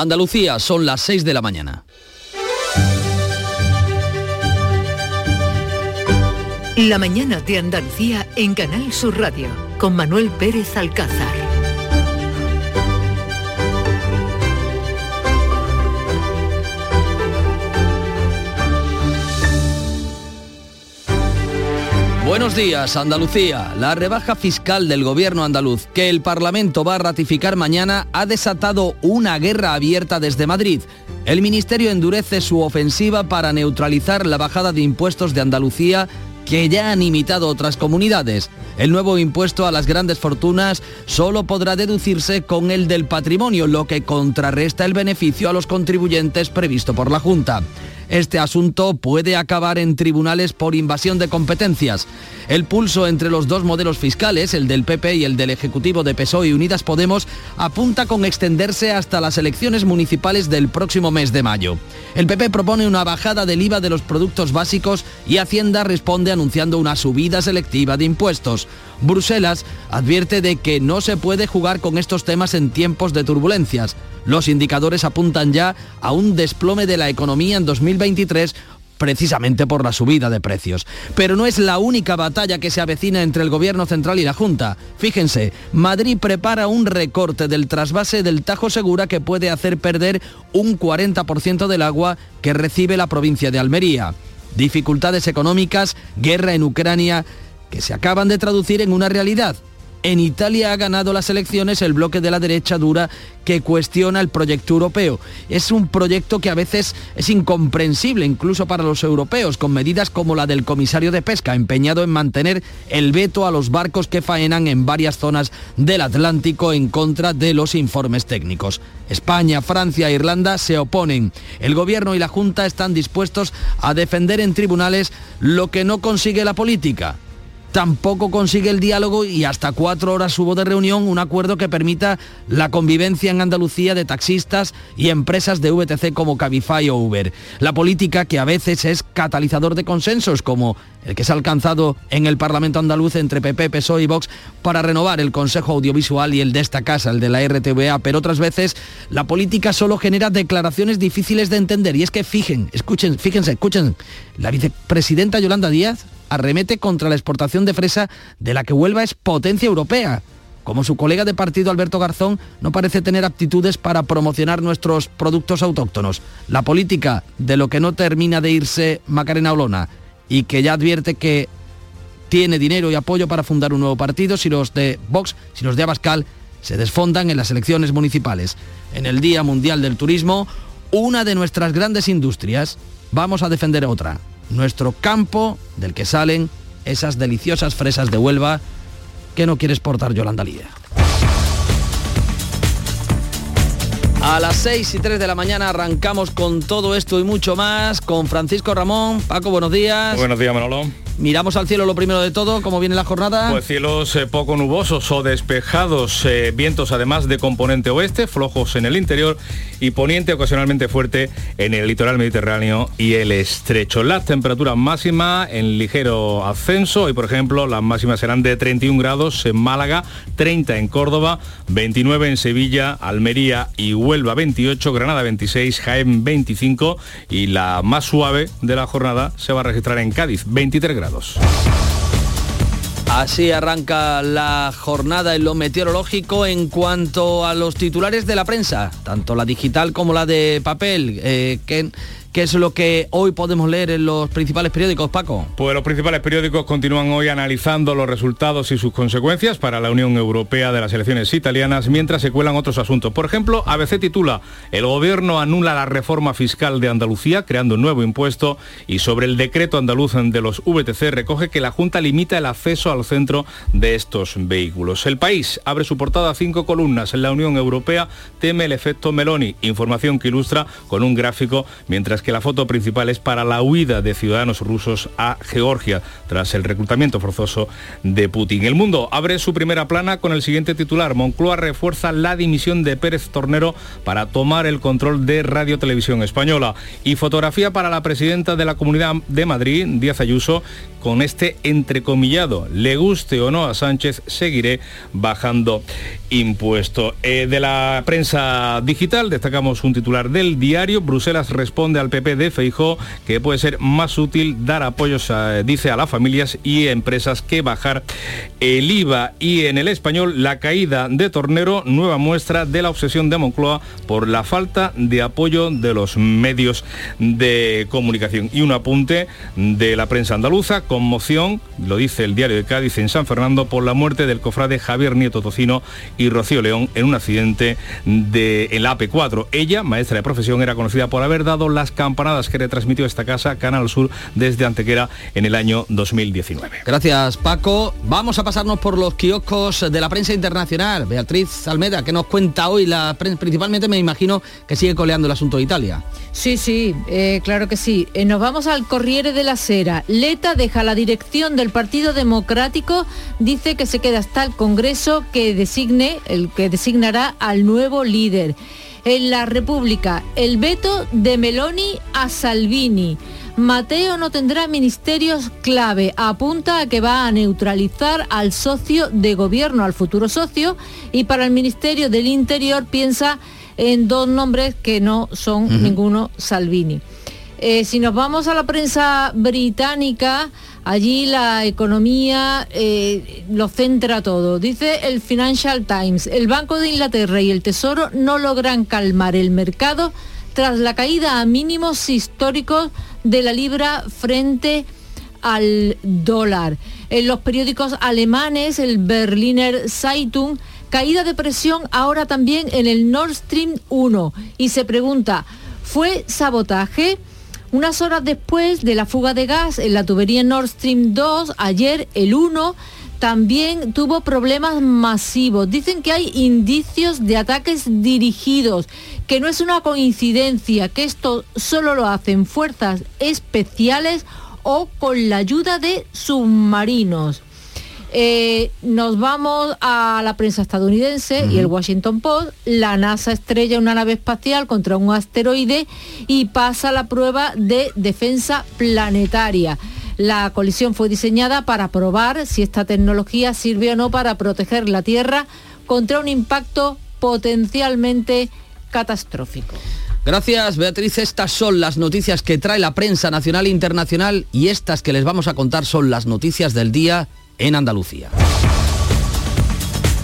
Andalucía, son las 6 de la mañana. La mañana de Andalucía en Canal Sur Radio con Manuel Pérez Alcázar. Buenos días, Andalucía. La rebaja fiscal del gobierno andaluz que el Parlamento va a ratificar mañana ha desatado una guerra abierta desde Madrid. El Ministerio endurece su ofensiva para neutralizar la bajada de impuestos de Andalucía que ya han imitado otras comunidades. El nuevo impuesto a las grandes fortunas solo podrá deducirse con el del patrimonio, lo que contrarresta el beneficio a los contribuyentes previsto por la Junta. Este asunto puede acabar en tribunales por invasión de competencias. El pulso entre los dos modelos fiscales, el del PP y el del Ejecutivo de PSOE y Unidas Podemos, apunta con extenderse hasta las elecciones municipales del próximo mes de mayo. El PP propone una bajada del IVA de los productos básicos y Hacienda responde anunciando una subida selectiva de impuestos. Bruselas advierte de que no se puede jugar con estos temas en tiempos de turbulencias. Los indicadores apuntan ya a un desplome de la economía en 2023 precisamente por la subida de precios. Pero no es la única batalla que se avecina entre el Gobierno Central y la Junta. Fíjense, Madrid prepara un recorte del trasvase del Tajo Segura que puede hacer perder un 40% del agua que recibe la provincia de Almería. Dificultades económicas, guerra en Ucrania, que se acaban de traducir en una realidad. En Italia ha ganado las elecciones el bloque de la derecha dura que cuestiona el proyecto europeo. Es un proyecto que a veces es incomprensible incluso para los europeos, con medidas como la del comisario de pesca, empeñado en mantener el veto a los barcos que faenan en varias zonas del Atlántico en contra de los informes técnicos. España, Francia e Irlanda se oponen. El gobierno y la Junta están dispuestos a defender en tribunales lo que no consigue la política tampoco consigue el diálogo y hasta cuatro horas hubo de reunión un acuerdo que permita la convivencia en Andalucía de taxistas y empresas de VTC como Cabify o Uber. La política que a veces es catalizador de consensos como el que se ha alcanzado en el Parlamento andaluz entre PP, PSOE y Vox para renovar el Consejo Audiovisual y el de esta casa, el de la RTVA, pero otras veces la política solo genera declaraciones difíciles de entender. Y es que fijen, escuchen, fíjense, escuchen, la vicepresidenta Yolanda Díaz arremete contra la exportación de fresa de la que Huelva es potencia europea. Como su colega de partido Alberto Garzón no parece tener aptitudes para promocionar nuestros productos autóctonos. La política de lo que no termina de irse Macarena Olona y que ya advierte que tiene dinero y apoyo para fundar un nuevo partido si los de Vox, si los de Abascal se desfondan en las elecciones municipales. En el Día Mundial del Turismo, una de nuestras grandes industrias, vamos a defender otra, nuestro campo del que salen esas deliciosas fresas de Huelva que no quiere exportar Yolanda Lía. A las 6 y 3 de la mañana arrancamos con todo esto y mucho más con Francisco Ramón. Paco, buenos días. Buenos días, Manolo. Miramos al cielo lo primero de todo, ¿cómo viene la jornada? Pues cielos eh, poco nubosos o despejados, eh, vientos además de componente oeste, flojos en el interior y poniente ocasionalmente fuerte en el litoral mediterráneo y el estrecho. Las temperaturas máximas en ligero ascenso, hoy por ejemplo las máximas serán de 31 grados en Málaga, 30 en Córdoba, 29 en Sevilla, Almería y Huelva 28, Granada 26, Jaén 25 y la más suave de la jornada se va a registrar en Cádiz, 23 grados. Así arranca la jornada en lo meteorológico en cuanto a los titulares de la prensa, tanto la digital como la de papel. Eh, ¿Qué es lo que hoy podemos leer en los principales periódicos, Paco? Pues los principales periódicos continúan hoy analizando los resultados y sus consecuencias para la Unión Europea de las elecciones italianas, mientras se cuelan otros asuntos. Por ejemplo, ABC titula El gobierno anula la reforma fiscal de Andalucía, creando un nuevo impuesto, y sobre el decreto andaluz de los VTC recoge que la Junta limita el acceso al centro de estos vehículos. El país abre su portada a cinco columnas. La Unión Europea teme el efecto Meloni, información que ilustra con un gráfico, mientras que la foto principal es para la huida de ciudadanos rusos a Georgia tras el reclutamiento forzoso de Putin. El mundo abre su primera plana con el siguiente titular. Moncloa refuerza la dimisión de Pérez Tornero para tomar el control de Radio Televisión Española. Y fotografía para la presidenta de la Comunidad de Madrid, Díaz Ayuso, con este entrecomillado. Le guste o no a Sánchez, seguiré bajando impuesto. Eh, de la prensa digital destacamos un titular del diario. Bruselas responde al PP de Feijó que puede ser más útil dar apoyos, dice, a las familias y empresas que bajar el IVA. Y en el español, la caída de Tornero, nueva muestra de la obsesión de Moncloa por la falta de apoyo de los medios de comunicación. Y un apunte de la prensa andaluza, conmoción, lo dice el diario de Cádiz en San Fernando, por la muerte del cofrade Javier Nieto Tocino y Rocío León en un accidente de, en la AP4. Ella, maestra de profesión, era conocida por haber dado las campanadas que retransmitió esta casa, Canal Sur, desde Antequera en el año 2019. Gracias, Paco. Vamos a pasarnos por los kioscos de la prensa internacional. Beatriz Almeda, ¿qué nos cuenta hoy? La principalmente me imagino que sigue coleando el asunto de Italia. Sí, sí, eh, claro que sí. Eh, nos vamos al Corriere de la Sera. Leta deja la dirección del Partido Democrático, dice que se queda hasta el Congreso que designe, el que designará al nuevo líder. En la República, el veto de Meloni a Salvini. Mateo no tendrá ministerios clave. Apunta a que va a neutralizar al socio de gobierno, al futuro socio, y para el Ministerio del Interior piensa en dos nombres que no son ninguno Salvini. Eh, si nos vamos a la prensa británica, allí la economía eh, lo centra todo. Dice el Financial Times, el Banco de Inglaterra y el Tesoro no logran calmar el mercado tras la caída a mínimos históricos de la libra frente al dólar. En los periódicos alemanes, el Berliner Zeitung, caída de presión ahora también en el Nord Stream 1 y se pregunta, ¿fue sabotaje? Unas horas después de la fuga de gas en la tubería Nord Stream 2, ayer el 1 también tuvo problemas masivos. Dicen que hay indicios de ataques dirigidos, que no es una coincidencia, que esto solo lo hacen fuerzas especiales o con la ayuda de submarinos. Eh, nos vamos a la prensa estadounidense y el Washington Post. La NASA estrella una nave espacial contra un asteroide y pasa la prueba de defensa planetaria. La colisión fue diseñada para probar si esta tecnología sirve o no para proteger la Tierra contra un impacto potencialmente catastrófico. Gracias, Beatriz. Estas son las noticias que trae la prensa nacional e internacional y estas que les vamos a contar son las noticias del día en Andalucía.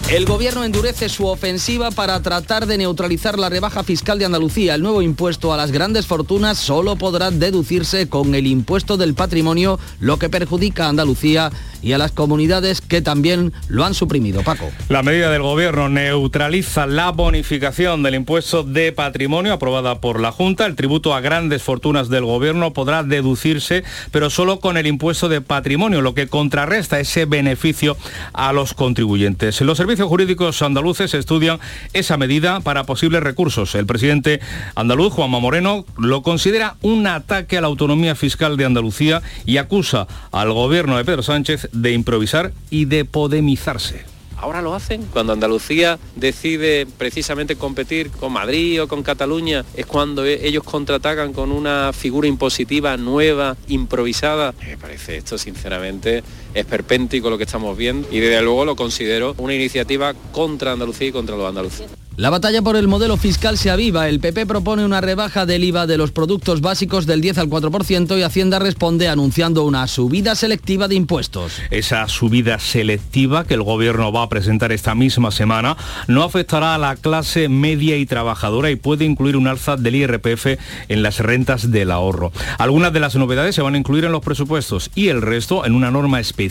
El gobierno endurece su ofensiva para tratar de neutralizar la rebaja fiscal de Andalucía. El nuevo impuesto a las grandes fortunas solo podrá deducirse con el impuesto del patrimonio, lo que perjudica a Andalucía y a las comunidades que también lo han suprimido. Paco. La medida del gobierno neutraliza la bonificación del impuesto de patrimonio aprobada por la Junta. El tributo a grandes fortunas del gobierno podrá deducirse, pero solo con el impuesto de patrimonio, lo que contrarresta ese beneficio a los contribuyentes. Los servicios servicios jurídicos andaluces estudian esa medida para posibles recursos. El presidente andaluz, Juanma Moreno, lo considera un ataque a la autonomía fiscal de Andalucía y acusa al gobierno de Pedro Sánchez de improvisar y de podemizarse. Ahora lo hacen. Cuando Andalucía decide precisamente competir con Madrid o con Cataluña, es cuando e-, ellos contraatacan con una figura impositiva nueva, improvisada. Me parece esto, sinceramente, esperpéntico lo que estamos viendo y desde luego lo considero una iniciativa contra Andalucía y contra los andaluces. La batalla por el modelo fiscal se aviva. El PP propone una rebaja del IVA de los productos básicos del 10 al 4% y Hacienda responde anunciando una subida selectiva de impuestos. Esa subida selectiva que el gobierno va a presentar esta misma semana no afectará a la clase media y trabajadora y puede incluir un alza del IRPF en las rentas del ahorro. Algunas de las novedades se van a incluir en los presupuestos y el resto en una norma específica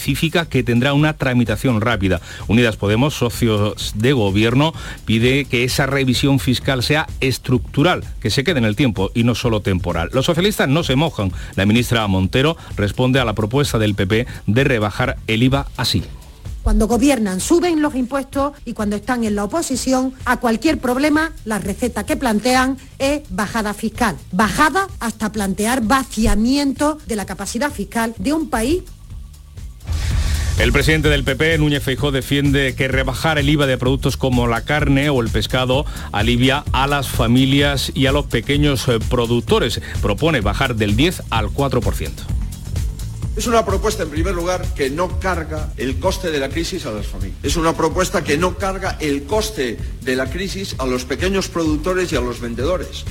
que tendrá una tramitación rápida. Unidas Podemos, socios de gobierno, pide que esa revisión fiscal sea estructural, que se quede en el tiempo y no solo temporal. Los socialistas no se mojan. La ministra Montero responde a la propuesta del PP de rebajar el IVA así. Cuando gobiernan suben los impuestos y cuando están en la oposición a cualquier problema la receta que plantean es bajada fiscal. Bajada hasta plantear vaciamiento de la capacidad fiscal de un país el presidente del PP, Núñez Feijó, defiende que rebajar el IVA de productos como la carne o el pescado alivia a las familias y a los pequeños eh, productores. Propone bajar del 10 al 4%. Es una propuesta, en primer lugar, que no carga el coste de la crisis a las familias. Es una propuesta que no carga el coste de la crisis a los pequeños productores y a los vendedores.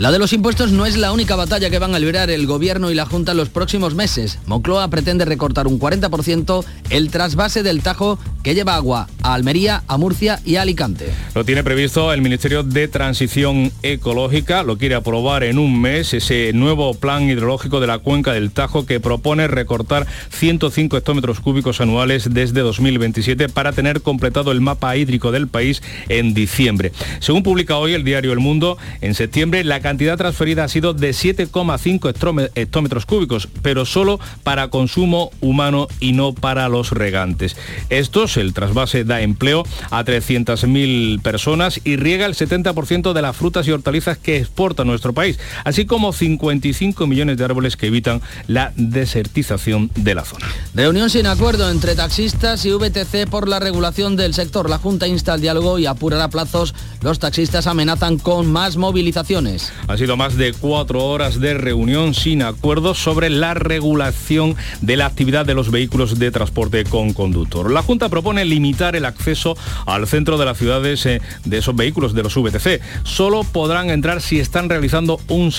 La de los impuestos no es la única batalla que van a librar el Gobierno y la Junta en los próximos meses. Moncloa pretende recortar un 40% el trasvase del Tajo que lleva agua a Almería, a Murcia y a Alicante. Lo tiene previsto el Ministerio de Transición Ecológica, lo quiere aprobar en un mes ese nuevo plan hidrológico de la cuenca del Tajo que propone recortar 105 hectómetros cúbicos anuales desde 2027 para tener completado el mapa hídrico del país en diciembre. Según publica hoy el diario El Mundo, en septiembre la cantidad transferida ha sido de 7,5 hectómetros cúbicos, pero solo para consumo humano y no para los regantes. Estos, el trasvase da empleo a 300.000 personas y riega el 70% de las frutas y hortalizas que exporta nuestro país, así como 55 millones de árboles que evitan la desertización de la zona. Reunión sin acuerdo entre taxistas y VTC por la regulación del sector. La Junta insta al diálogo y apurará plazos. Los taxistas amenazan con más movilizaciones. Ha sido más de cuatro horas de reunión sin acuerdo sobre la regulación de la actividad de los vehículos de transporte con conductor. La Junta propone limitar el acceso al centro de las ciudades eh, de esos vehículos de los VTC. Solo podrán entrar si están realizando un,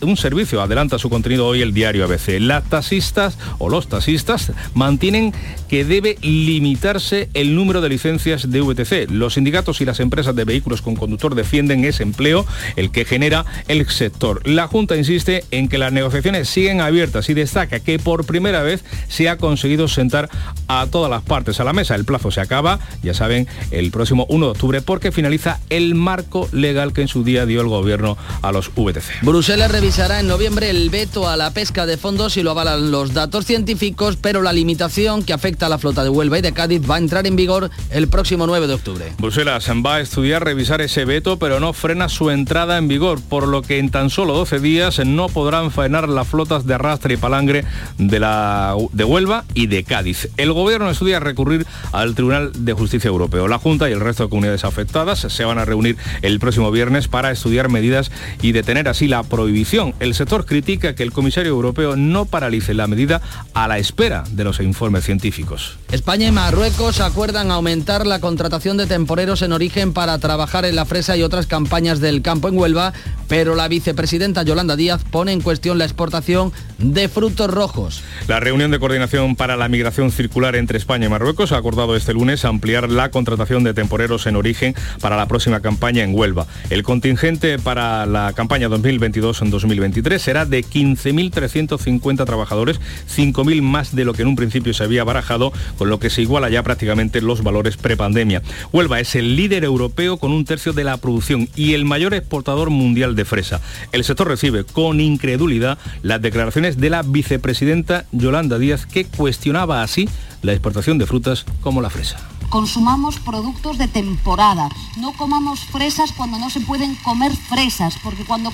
un servicio. Adelanta su contenido hoy el diario ABC. Las taxistas o los taxistas mantienen que debe limitarse el número de licencias de VTC. Los sindicatos y las empresas de vehículos con conductor defienden ese empleo, el que genera el sector. La Junta insiste en que las negociaciones siguen abiertas y destaca que por primera vez se ha conseguido sentar a todas las partes a la mesa. El plazo se acaba, ya saben, el próximo 1 de octubre porque finaliza el marco legal que en su día dio el gobierno a los VTC. Bruselas revisará en noviembre el veto a la pesca de fondos y lo avalan los datos científicos, pero la limitación que afecta a la flota de Huelva y de Cádiz va a entrar en vigor el próximo 9 de octubre. Bruselas va a estudiar revisar ese veto, pero no frena su entrada en vigor, por lo que en tan solo 12 días no podrán faenar las flotas de arrastre y palangre de, la, de Huelva y de Cádiz. El gobierno estudia recurrir al Tribunal de Justicia Europeo. La Junta y el resto de comunidades afectadas se van a reunir el próximo viernes para estudiar medidas y detener así la prohibición. El sector critica que el comisario europeo no paralice la medida a la espera de los informes científicos. España y Marruecos acuerdan aumentar la contratación de temporeros en origen para trabajar en la fresa y otras campañas del campo en Huelva, pero la vicepresidenta Yolanda Díaz pone en cuestión la exportación de frutos rojos. La reunión de coordinación para la migración circular entre España y Marruecos ha acordado este lunes ampliar la contratación de temporeros en origen para la próxima campaña en Huelva. El contingente para la campaña 2022-2023 será de 15.350 trabajadores, 5.000 más de lo que en un principio se había barajado, con lo que se iguala ya prácticamente los valores prepandemia. Huelva es el líder europeo con un tercio de la producción y el mayor exportador mundial de fresa. El sector recibe con incredulidad las declaraciones de la vicepresidenta Yolanda Díaz que cuestionaba así la exportación de frutas como la fresa consumamos productos de temporada, no comamos fresas cuando no se pueden comer fresas, porque cuando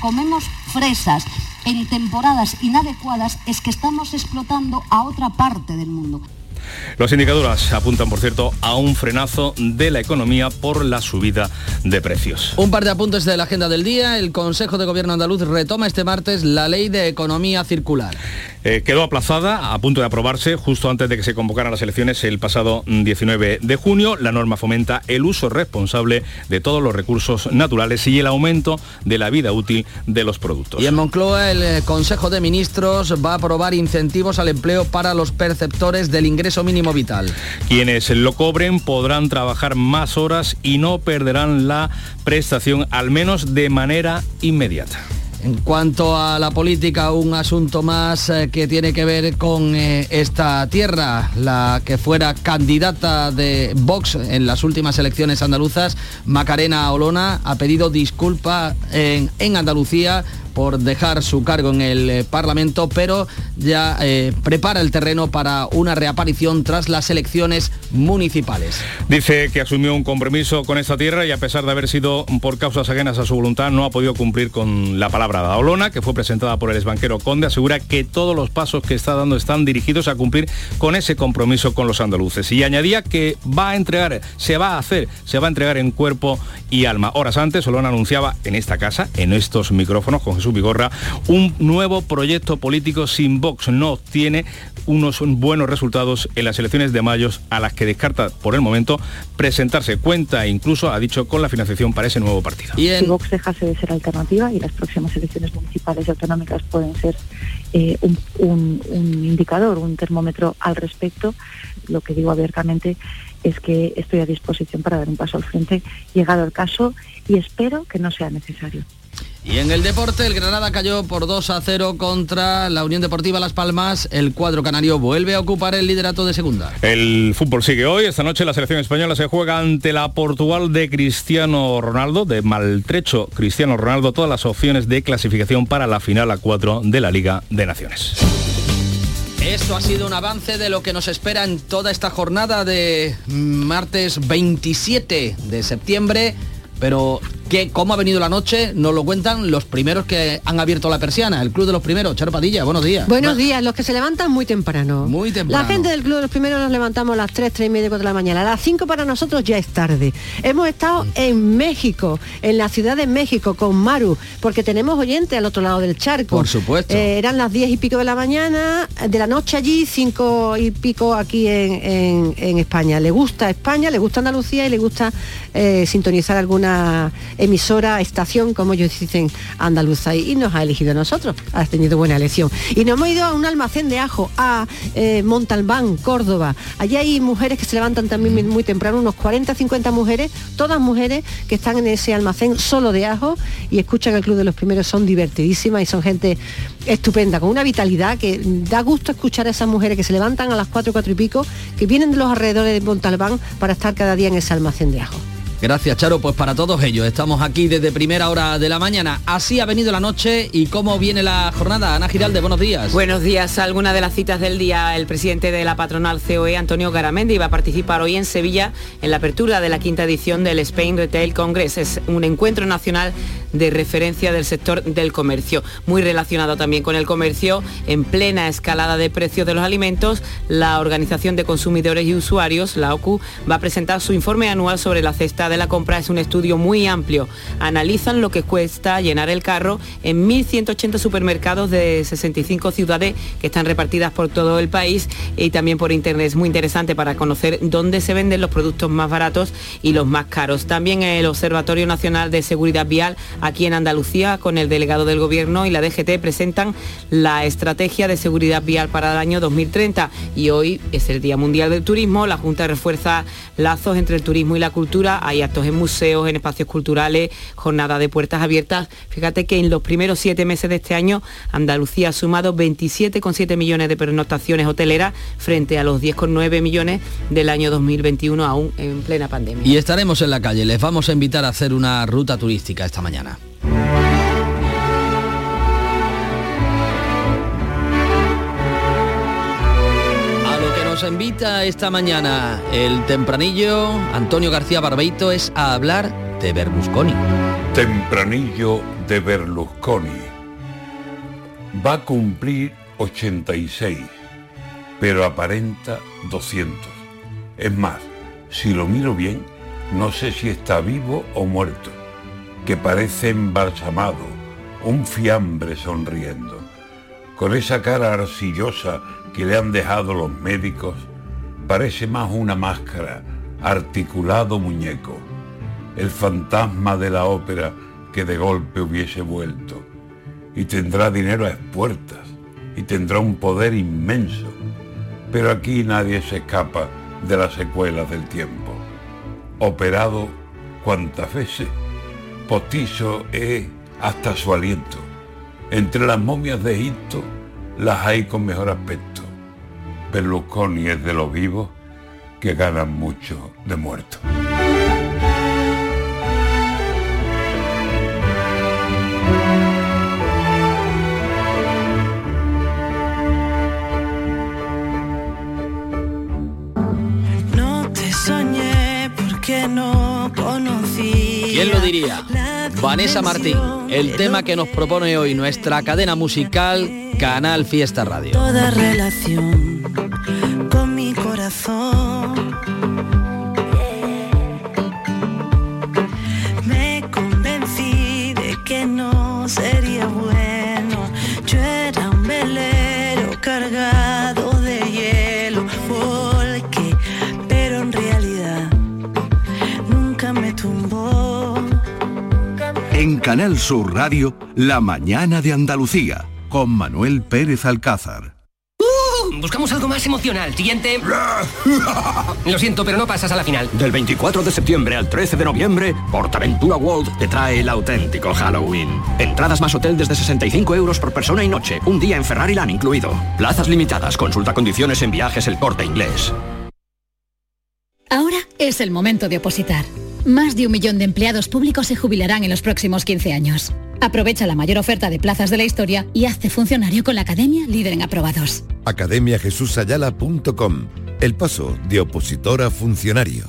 comemos fresas en temporadas inadecuadas es que estamos explotando a otra parte del mundo. Los indicadores apuntan, por cierto, a un frenazo de la economía por la subida de precios. Un par de apuntes de la agenda del día. El Consejo de Gobierno andaluz retoma este martes la ley de economía circular. Eh, quedó aplazada, a punto de aprobarse, justo antes de que se convocaran las elecciones el pasado 19 de junio. La norma fomenta el uso responsable de todos los recursos naturales y el aumento de la vida útil de los productos. Y en Moncloa el eh, Consejo de Ministros va a aprobar incentivos al empleo para los perceptores del ingreso mínimo vital. Quienes lo cobren podrán trabajar más horas y no perderán la prestación, al menos de manera inmediata. En cuanto a la política, un asunto más eh, que tiene que ver con eh, esta tierra, la que fuera candidata de Vox en las últimas elecciones andaluzas, Macarena Olona, ha pedido disculpas en, en Andalucía por dejar su cargo en el eh, Parlamento, pero ya eh, prepara el terreno para una reaparición tras las elecciones municipales. Dice que asumió un compromiso con esta tierra y a pesar de haber sido por causas ajenas a su voluntad, no ha podido cumplir con la palabra de Olona, que fue presentada por el exbanquero Conde, asegura que todos los pasos que está dando están dirigidos a cumplir con ese compromiso con los andaluces. Y añadía que va a entregar, se va a hacer, se va a entregar en cuerpo y alma. Horas antes, Olona anunciaba en esta casa, en estos micrófonos, Jesús Vigorra, un nuevo proyecto político sin Vox. No tiene unos buenos resultados en las elecciones de mayo a las que descarta por el momento presentarse. Cuenta incluso, ha dicho, con la financiación para ese nuevo partido. Y Si Vox dejase de ser alternativa y las próximas elecciones municipales y autonómicas pueden ser eh, un, un indicador, un termómetro al respecto, lo que digo abiertamente es que estoy a disposición para dar un paso al frente, llegado el caso, y espero que no sea necesario. Y en el deporte, el Granada cayó por 2 a 0 contra la Unión Deportiva Las Palmas. El cuadro canario vuelve a ocupar el liderato de segunda. El fútbol sigue hoy. Esta noche la selección española se juega ante la Portugal de Cristiano Ronaldo, de maltrecho Cristiano Ronaldo, todas las opciones de clasificación para la final a 4 de la Liga de Naciones. Esto ha sido un avance de lo que nos espera en toda esta jornada de martes 27 de septiembre, pero que cómo ha venido la noche nos lo cuentan los primeros que han abierto la persiana, el Club de los Primeros. Charo Padilla, buenos días. Buenos días, los que se levantan muy temprano. Muy temprano. La gente del Club de los Primeros nos levantamos a las 3, 3 y media, 4 de la mañana. A las 5 para nosotros ya es tarde. Hemos estado en México, en la Ciudad de México, con Maru, porque tenemos oyentes al otro lado del charco. Por supuesto. Eh, eran las 10 y pico de la mañana, de la noche allí, 5 y pico aquí en, en, España. Le gusta España, le gusta Andalucía y le gusta eh, sintonizar alguna emisora, estación, como ellos dicen, andaluza, y nos ha elegido a nosotros. Has tenido buena elección. Y nos hemos ido a un almacén de ajo, a eh, Montalbán, Córdoba. Allí hay mujeres que se levantan también muy temprano, unos 40, 50 mujeres, todas mujeres que están en ese almacén solo de ajo y escuchan el Club de los Primeros, son divertidísimas y son gente estupenda, con una vitalidad que da gusto escuchar a esas mujeres que se levantan a las 4, 4 y pico, que vienen de los alrededores de Montalbán para estar cada día en ese almacén de ajo. Gracias, Charo. Pues para todos ellos, estamos aquí desde primera hora de la mañana. Así ha venido la noche y cómo viene la jornada. Ana Giralde, buenos días. Buenos días. Algunas de las citas del día, el presidente de la patronal COE, Antonio Garamendi, va a participar hoy en Sevilla en la apertura de la quinta edición del Spain Retail Congress. Es un encuentro nacional de referencia del sector del comercio. Muy relacionado también con el comercio, en plena escalada de precios de los alimentos, la Organización de Consumidores y Usuarios, la OCU, va a presentar su informe anual sobre la cesta de la compra. Es un estudio muy amplio. Analizan lo que cuesta llenar el carro en 1.180 supermercados de 65 ciudades que están repartidas por todo el país y también por internet. Es muy interesante para conocer dónde se venden los productos más baratos y los más caros. También el Observatorio Nacional de Seguridad Vial aquí en Andalucía con el delegado del Gobierno y la DGT presentan la estrategia de seguridad vial para el año 2030 y hoy es el Día Mundial del Turismo. La Junta refuerza lazos entre el turismo y la cultura. Actos en museos, en espacios culturales, jornada de puertas abiertas. Fíjate que en los primeros siete meses de este año Andalucía ha sumado 27,7 millones de pernoctaciones hoteleras frente a los 10,9 millones del año 2021 aún en plena pandemia. Y estaremos en la calle. Les vamos a invitar a hacer una ruta turística esta mañana. Invita esta mañana el tempranillo Antonio García Barbeito es a hablar de Berlusconi. Tempranillo de Berlusconi. Va a cumplir 86, pero aparenta 200. Es más, si lo miro bien, no sé si está vivo o muerto que parece embalsamado, un fiambre sonriendo. Con esa cara arcillosa que le han dejado los médicos, parece más una máscara, articulado muñeco, el fantasma de la ópera que de golpe hubiese vuelto. Y tendrá dinero a expuertas, y tendrá un poder inmenso. Pero aquí nadie se escapa de las secuelas del tiempo. Operado cuantas veces postizo es hasta su aliento. Entre las momias de Egipto las hay con mejor aspecto. Berlusconi es de los vivos que ganan mucho de muertos. No te soñé porque no conocí. ¿Quién lo diría? Vanessa Martín, el tema que nos propone hoy nuestra cadena musical Canal Fiesta Radio. Toda relación con mi corazón. Me convencí de que no sería bueno. Yo era un velero cargado de hielo, porque, pero en realidad nunca me tumbó. En Canal Sur Radio, La Mañana de Andalucía, con Manuel Pérez Alcázar. Emocional. Siguiente. Lo siento, pero no pasas a la final. Del 24 de septiembre al 13 de noviembre, Portaventura World te trae el auténtico Halloween. Entradas más hotel desde 65 euros por persona y noche, un día en Ferrari Land incluido. Plazas limitadas, consulta condiciones en viajes el corte inglés. Ahora es el momento de opositar. Más de un millón de empleados públicos se jubilarán en los próximos 15 años. Aprovecha la mayor oferta de plazas de la historia y hazte funcionario con la Academia Líder en Aprobados. academiajesusayala.com El paso de opositor a funcionario.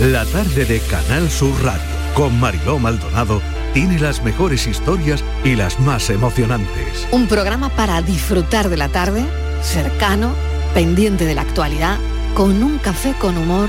La tarde de Canal Sur Radio con Mariló Maldonado tiene las mejores historias y las más emocionantes. Un programa para disfrutar de la tarde, cercano, pendiente de la actualidad, con un café con humor.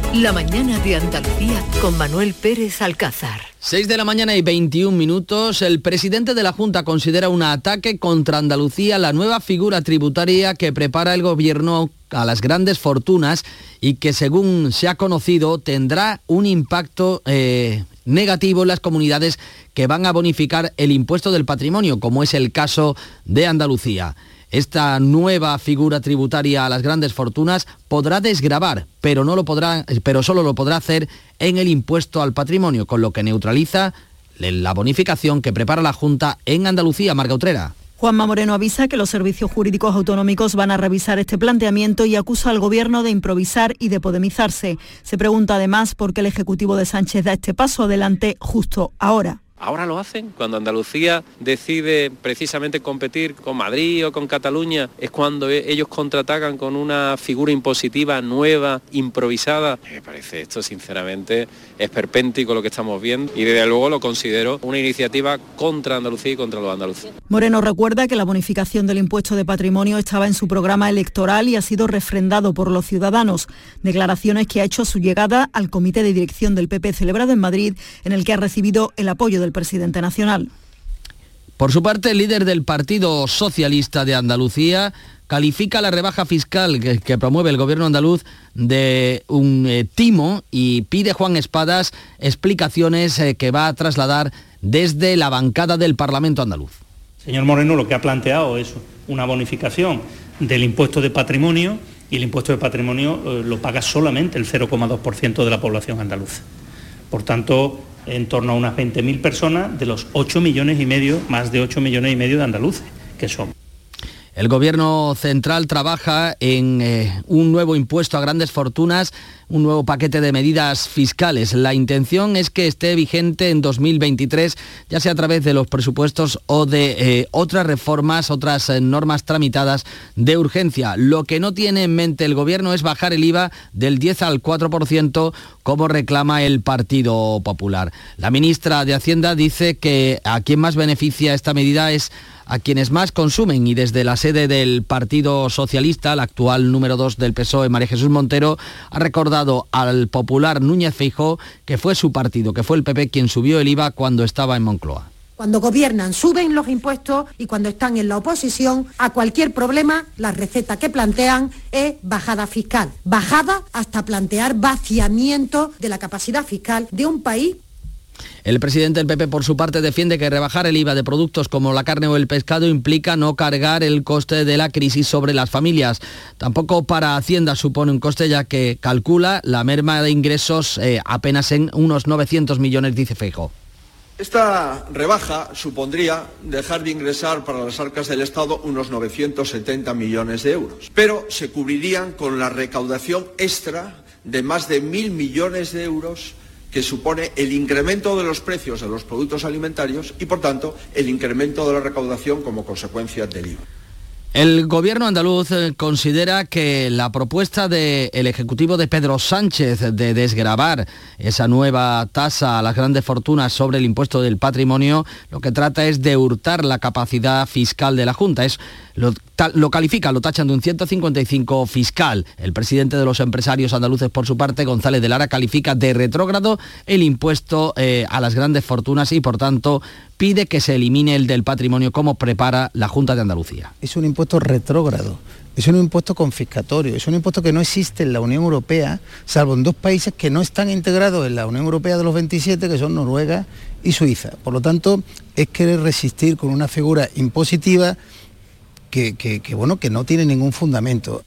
la mañana de Andalucía con Manuel Pérez Alcázar. 6 de la mañana y 21 minutos, el presidente de la Junta considera un ataque contra Andalucía la nueva figura tributaria que prepara el gobierno a las grandes fortunas y que según se ha conocido tendrá un impacto eh, negativo en las comunidades que van a bonificar el impuesto del patrimonio, como es el caso de Andalucía. Esta nueva figura tributaria a las grandes fortunas podrá desgravar, pero, no lo podrá, pero solo lo podrá hacer en el impuesto al patrimonio, con lo que neutraliza la bonificación que prepara la Junta en Andalucía, Marga Utrera. Juanma Moreno avisa que los servicios jurídicos autonómicos van a revisar este planteamiento y acusa al Gobierno de improvisar y de podemizarse. Se pregunta además por qué el Ejecutivo de Sánchez da este paso adelante justo ahora. Ahora lo hacen. Cuando Andalucía decide precisamente competir con Madrid o con Cataluña, es cuando e- ellos contraatacan con una figura impositiva nueva, improvisada. Me parece esto, sinceramente, esperpéntico lo que estamos viendo y desde luego lo considero una iniciativa contra Andalucía y contra los andaluces. Moreno recuerda que la bonificación del impuesto de patrimonio estaba en su programa electoral y ha sido refrendado por los ciudadanos. Declaraciones que ha hecho a su llegada al comité de dirección del PP celebrado en Madrid, en el que ha recibido el apoyo del presidente nacional. Por su parte, el líder del Partido Socialista de Andalucía califica la rebaja fiscal que, promueve el gobierno andaluz de un eh, timo y pide Juan Espadas explicaciones eh, que va a trasladar desde la bancada del Parlamento andaluz. Señor Moreno, lo que ha planteado es una bonificación del impuesto de patrimonio y el impuesto de patrimonio eh, lo paga solamente el 0,2% de la población andaluza. Por tanto, en torno a unas 20.000 personas de los 8 millones y medio, más de 8 millones y medio de andaluces que son. El gobierno central trabaja en eh, un nuevo impuesto a grandes fortunas, un nuevo paquete de medidas fiscales. La intención es que esté vigente en 2023, ya sea a través de los presupuestos o de eh, otras reformas, otras eh, normas tramitadas de urgencia. Lo que no tiene en mente el gobierno es bajar el IVA del 10 al 4%, como reclama el Partido Popular. La ministra de Hacienda dice que a quien más beneficia esta medida es a quienes más consumen y desde la sede del Partido Socialista, la actual número 2 del PSOE, María Jesús Montero, ha recordado al popular Núñez Feijó que fue su partido, que fue el PP quien subió el IVA cuando estaba en Moncloa. Cuando gobiernan suben los impuestos y cuando están en la oposición a cualquier problema la receta que plantean es bajada fiscal. Bajada hasta plantear vaciamiento de la capacidad fiscal de un país el presidente del PP, por su parte, defiende que rebajar el IVA de productos como la carne o el pescado implica no cargar el coste de la crisis sobre las familias. Tampoco para Hacienda supone un coste ya que calcula la merma de ingresos eh, apenas en unos 900 millones, dice Feijo. Esta rebaja supondría dejar de ingresar para las arcas del Estado unos 970 millones de euros, pero se cubrirían con la recaudación extra de más de mil millones de euros que supone el incremento de los precios de los productos alimentarios y, por tanto, el incremento de la recaudación como consecuencia del IVA. El gobierno andaluz eh, considera que la propuesta del Ejecutivo de Pedro Sánchez de desgravar esa nueva tasa a las grandes fortunas sobre el impuesto del patrimonio lo que trata es de hurtar la capacidad fiscal de la Junta. Lo, lo califica, lo tachan de un 155 fiscal. El presidente de los empresarios andaluces, por su parte, González de Lara, califica de retrógrado el impuesto eh, a las grandes fortunas y, por tanto, pide que se elimine el del patrimonio como prepara la Junta de Andalucía. Es un impuesto retrógrado, es un impuesto confiscatorio, es un impuesto que no existe en la Unión Europea, salvo en dos países que no están integrados en la Unión Europea de los 27, que son Noruega y Suiza. Por lo tanto, es querer resistir con una figura impositiva que, bueno, que no tiene ningún fundamento.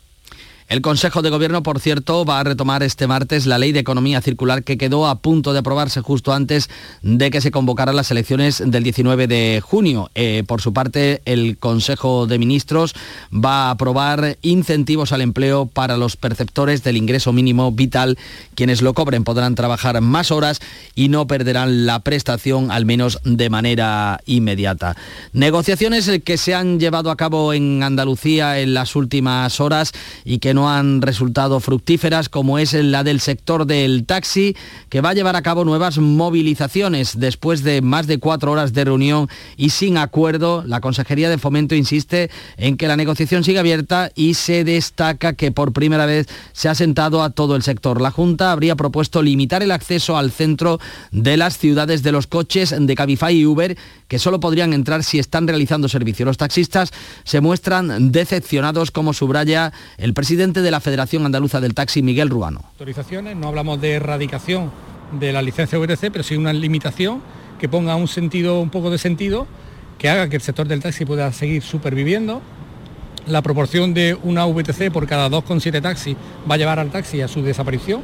El Consejo de Gobierno, por cierto, va a retomar este martes la ley de economía circular que quedó a punto de aprobarse justo antes de que se convocaran las elecciones del 19 de junio. Eh, por su parte, el Consejo de Ministros va a aprobar incentivos al empleo para los perceptores del ingreso mínimo vital. Quienes lo cobren podrán trabajar más horas y no perderán la prestación, al menos de manera inmediata. Negociaciones que se han llevado a cabo en Andalucía en las últimas horas y que no han resultado fructíferas, como es la del sector del taxi, que va a llevar a cabo nuevas movilizaciones después de más de cuatro horas de reunión y sin acuerdo. La Consejería de Fomento insiste en que la negociación sigue abierta y se destaca que por primera vez se ha sentado a todo el sector. La Junta habría propuesto limitar el acceso al centro de las ciudades de los coches de Cabify y Uber, que solo podrían entrar si están realizando servicio. Los taxistas se muestran decepcionados, como subraya el presidente de la Federación Andaluza del Taxi, Miguel Ruano. Autorizaciones, no hablamos de erradicación de la licencia VTC, pero sí una limitación que ponga un sentido, un poco de sentido, que haga que el sector del taxi pueda seguir superviviendo. La proporción de una VTC por cada 2,7 taxis va a llevar al taxi a su desaparición.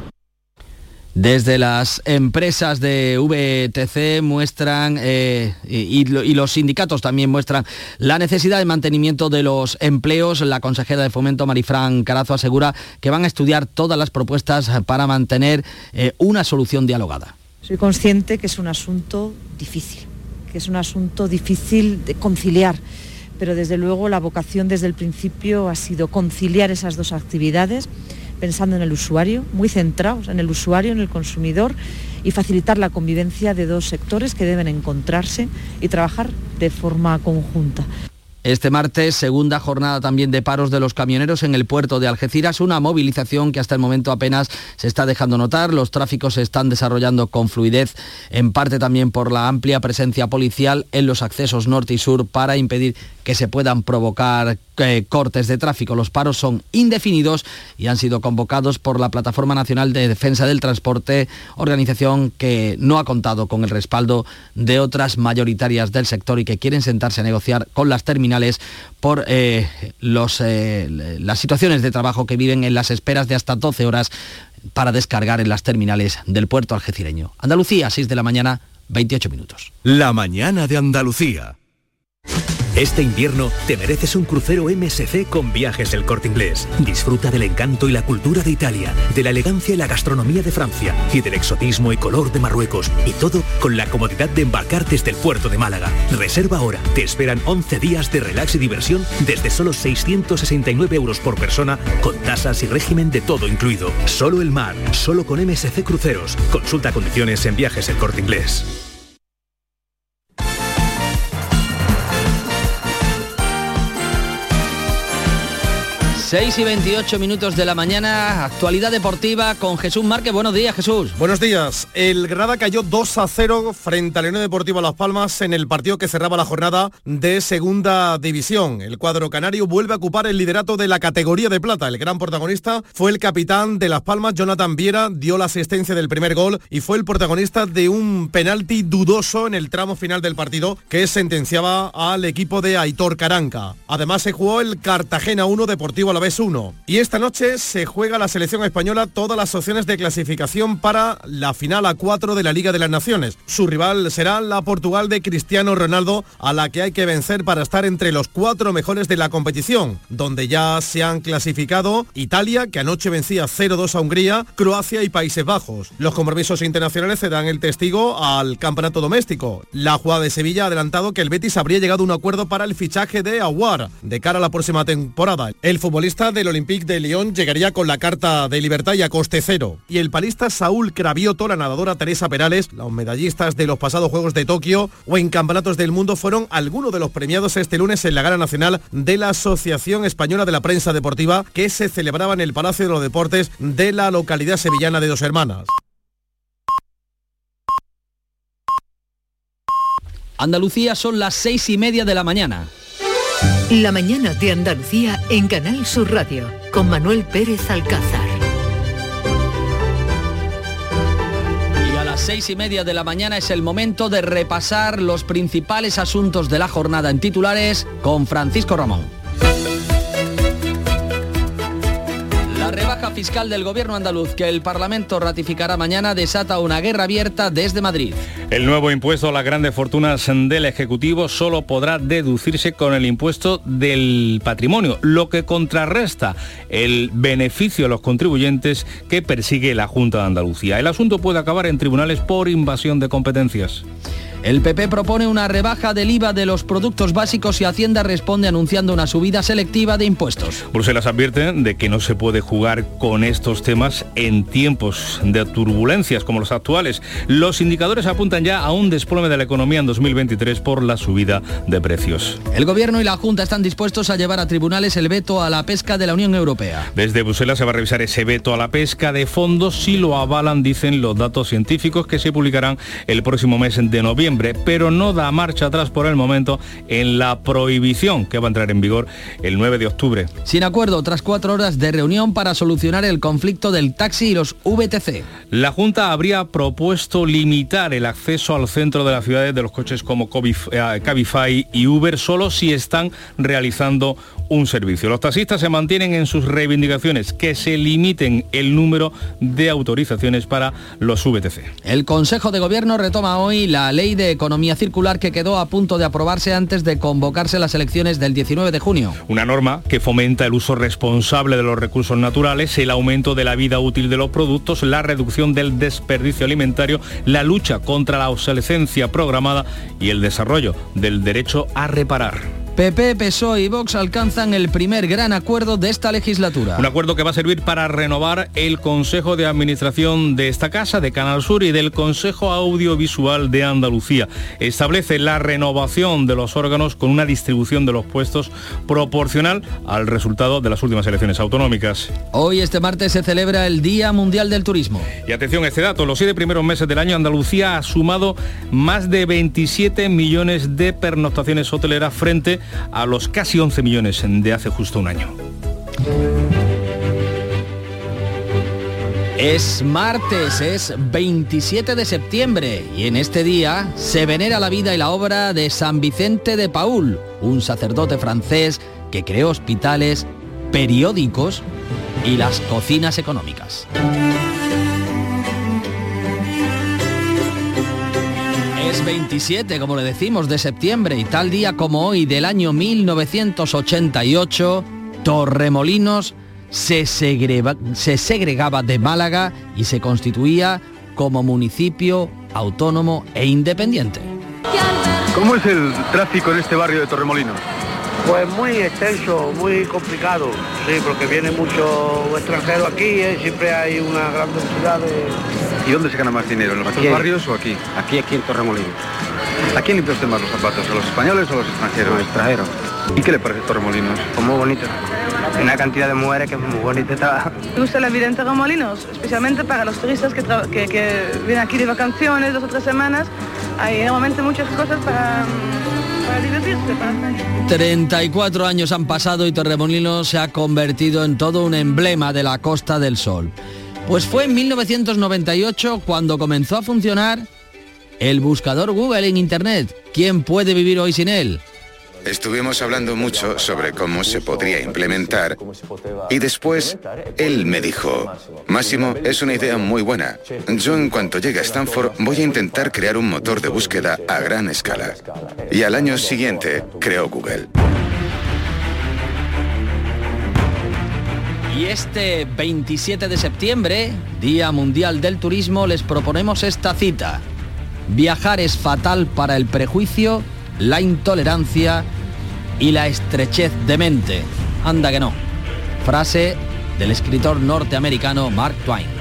Desde las empresas de VTC muestran, eh, y, los sindicatos también muestran, la necesidad de mantenimiento de los empleos. La consejera de Fomento, Marifran Carazo, asegura que van a estudiar todas las propuestas para mantener eh, una solución dialogada. Soy consciente que es un asunto difícil, que es un asunto difícil de conciliar, pero desde luego la vocación desde el principio ha sido conciliar esas dos actividades pensando en el usuario, muy centrados en el usuario, en el consumidor y facilitar la convivencia de dos sectores que deben encontrarse y trabajar de forma conjunta. Este martes, segunda jornada también de paros de los camioneros en el puerto de Algeciras, una movilización que hasta el momento apenas se está dejando notar. Los tráficos se están desarrollando con fluidez, en parte también por la amplia presencia policial en los accesos norte y sur para impedir que se puedan provocar eh, cortes de tráfico. Los paros son indefinidos y han sido convocados por la Plataforma Nacional de Defensa del Transporte, organización que no ha contado con el respaldo de otras mayoritarias del sector y que quieren sentarse a negociar con las terminales por eh, los, eh, las situaciones de trabajo que viven en las esperas de hasta 12 horas para descargar en las terminales del puerto algecireño. Andalucía, 6 de la mañana, 28 minutos. La mañana de Andalucía. Este invierno te mereces un crucero MSC con viajes del corte inglés. Disfruta del encanto y la cultura de Italia, de la elegancia y la gastronomía de Francia y del exotismo y color de Marruecos. Y todo con la comodidad de embarcar desde el puerto de Málaga. Reserva ahora. Te esperan 11 días de relax y diversión desde solo 669 euros por persona con tasas y régimen de todo incluido. Solo el mar, solo con MSC Cruceros. Consulta condiciones en viajes el corte inglés. 6 y 28 minutos de la mañana, actualidad deportiva con Jesús Márquez. Buenos días, Jesús. Buenos días. El Granada cayó 2 a 0 frente al León Deportivo Las Palmas en el partido que cerraba la jornada de Segunda División. El cuadro canario vuelve a ocupar el liderato de la categoría de plata. El gran protagonista fue el capitán de Las Palmas, Jonathan Viera, dio la asistencia del primer gol y fue el protagonista de un penalti dudoso en el tramo final del partido que sentenciaba al equipo de Aitor Caranca. Además se jugó el Cartagena 1 Deportivo Alavés 1. Y esta noche se juega la selección española todas las opciones de clasificación para la final a 4 de la Liga de las Naciones. Su rival será la Portugal de Cristiano Ronaldo, a la que hay que vencer para estar entre los cuatro mejores de la competición, donde ya se han clasificado Italia, que anoche vencía 0-2 a Hungría, Croacia y Países Bajos. Los compromisos internacionales se dan el testigo al campeonato doméstico. La jugada de Sevilla ha adelantado que el Betis habría llegado a un acuerdo para el fichaje de Aguar de cara a la próxima temporada. El futbolista del Olympique de Lyon llegaría con la carta de libertad y a coste cero. Y el palista Saúl Cravioto, la nadadora Teresa Perales, los medallistas de los pasados Juegos de Tokio o en campeonatos del mundo fueron algunos de los premiados este lunes en la Gala Nacional de la Asociación Española de la Prensa Deportiva que se celebraba en el Palacio de los Deportes de la localidad sevillana de Dos Hermanas. Andalucía son las seis y media de la mañana. La mañana de Andalucía en Canal Sur Radio con Manuel Pérez Alcázar. Y a las seis y media de la mañana es el momento de repasar los principales asuntos de la jornada en titulares con Francisco Ramón. Fiscal del gobierno andaluz que el Parlamento ratificará mañana desata una guerra abierta desde Madrid. El nuevo impuesto a las grandes fortunas del Ejecutivo solo podrá deducirse con el impuesto del patrimonio, lo que contrarresta el beneficio a los contribuyentes que persigue la Junta de Andalucía. El asunto puede acabar en tribunales por invasión de competencias. El PP propone una rebaja del IVA de los productos básicos y Hacienda responde anunciando una subida selectiva de impuestos. Bruselas advierte de que no se puede jugar con estos temas en tiempos de turbulencias como los actuales. Los indicadores apuntan ya a un desplome de la economía en 2023 por la subida de precios. El Gobierno y la Junta están dispuestos a llevar a tribunales el veto a la pesca de la Unión Europea. Desde Bruselas se va a revisar ese veto a la pesca de fondos si lo avalan, dicen los datos científicos que se publicarán el próximo mes de noviembre pero no da marcha atrás por el momento en la prohibición que va a entrar en vigor el 9 de octubre. Sin acuerdo, tras cuatro horas de reunión para solucionar el conflicto del taxi y los VTC. La Junta habría propuesto limitar el acceso al centro de las ciudades de los coches como eh, Cabify y Uber solo si están realizando un servicio. Los taxistas se mantienen en sus reivindicaciones, que se limiten el número de autorizaciones para los VTC. El Consejo de Gobierno retoma hoy la ley de economía circular que quedó a punto de aprobarse antes de convocarse las elecciones del 19 de junio. Una norma que fomenta el uso responsable de los recursos naturales, el aumento de la vida útil de los productos, la reducción del desperdicio alimentario, la lucha contra la obsolescencia programada y el desarrollo del derecho a reparar. PP, PSOE y Vox alcanzan el primer gran acuerdo de esta legislatura. Un acuerdo que va a servir para renovar el Consejo de Administración de esta casa, de Canal Sur y del Consejo Audiovisual de Andalucía. Establece la renovación de los órganos con una distribución de los puestos proporcional al resultado de las últimas elecciones autonómicas. Hoy, este martes, se celebra el Día Mundial del Turismo. Y atención a este dato, los siete primeros meses del año Andalucía ha sumado más de 27 millones de pernoctaciones hoteleras frente a los casi 11 millones de hace justo un año. Es martes, es 27 de septiembre y en este día se venera la vida y la obra de San Vicente de Paul, un sacerdote francés que creó hospitales, periódicos y las cocinas económicas. Es 27, como le decimos, de septiembre y tal día como hoy del año 1988, Torremolinos se, se segregaba de Málaga y se constituía como municipio autónomo e independiente. ¿Cómo es el tráfico en este barrio de Torremolinos? Pues muy extenso, muy complicado, sí, porque viene mucho extranjero aquí, ¿eh? siempre hay una gran densidad de... ¿Y dónde se gana más dinero, en los barrios o aquí? Aquí, aquí en Torremolinos. ¿A quién limpia usted más los zapatos, a los españoles o a los extranjeros? los extranjeros. ¿Y qué le parece Torremolinos? Pues muy bonito. Una cantidad de mujeres que es muy bonita. Me gusta la vida en Torremolinos, especialmente para los turistas que, que, que vienen aquí de vacaciones dos o tres semanas. Hay normalmente muchas cosas para 34 años han pasado y Torremolinos se ha convertido en todo un emblema de la Costa del Sol. Pues fue en 1998 cuando comenzó a funcionar el buscador Google en Internet. ¿Quién puede vivir hoy sin él? Estuvimos hablando mucho sobre cómo se podría implementar y después él me dijo, Máximo, es una idea muy buena. Yo en cuanto llegue a Stanford voy a intentar crear un motor de búsqueda a gran escala. Y al año siguiente creó Google. Y este 27 de septiembre, Día Mundial del Turismo, les proponemos esta cita. Viajar es fatal para el prejuicio, la intolerancia y la estrechez de mente. Anda que no. Frase del escritor norteamericano Mark Twain.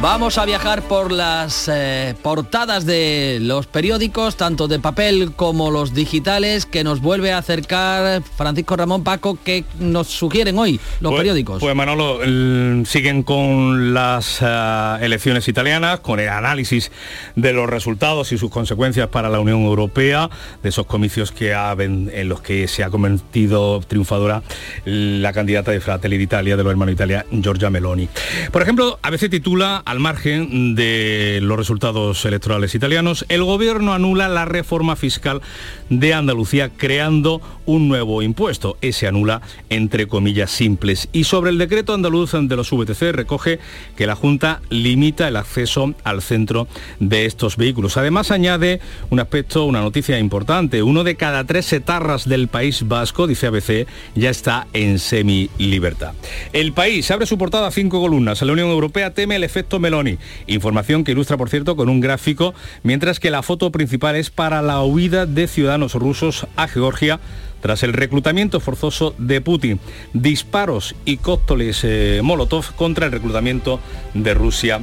Vamos a viajar por las eh, portadas de los periódicos, tanto de papel como los digitales, que nos vuelve a acercar Francisco Ramón Paco, que nos sugieren hoy los Pues- periódicos. Pues Manolo, el- siguen con las eh, elecciones italianas, con el análisis de los resultados y sus consecuencias para la Unión Europea, de esos comicios que ha en los que se ha convertido triunfadora la candidata de Fratelli d'Italia, de los hermanos Italia, Giorgia Meloni. Por ejemplo, a veces titula, al margen de los resultados electorales italianos, el gobierno anula la reforma fiscal de Andalucía creando un nuevo impuesto. Ese anula entre comillas simples. Y sobre el decreto andaluz de los VTC recoge que la Junta limita el acceso al centro de estos vehículos. Además añade un aspecto, una noticia importante. Uno de cada tres etarras del País Vasco, dice ABC, ya está en semi-libertad. El país abre su portada a cinco columnas. La Unión Europea teme el efecto Meloni. Información que ilustra, por cierto, con un gráfico, mientras que la foto principal es para la huida de ciudadanos rusos a Georgia tras el reclutamiento forzoso de Putin. Disparos y cócteles eh, Molotov contra el reclutamiento de Rusia,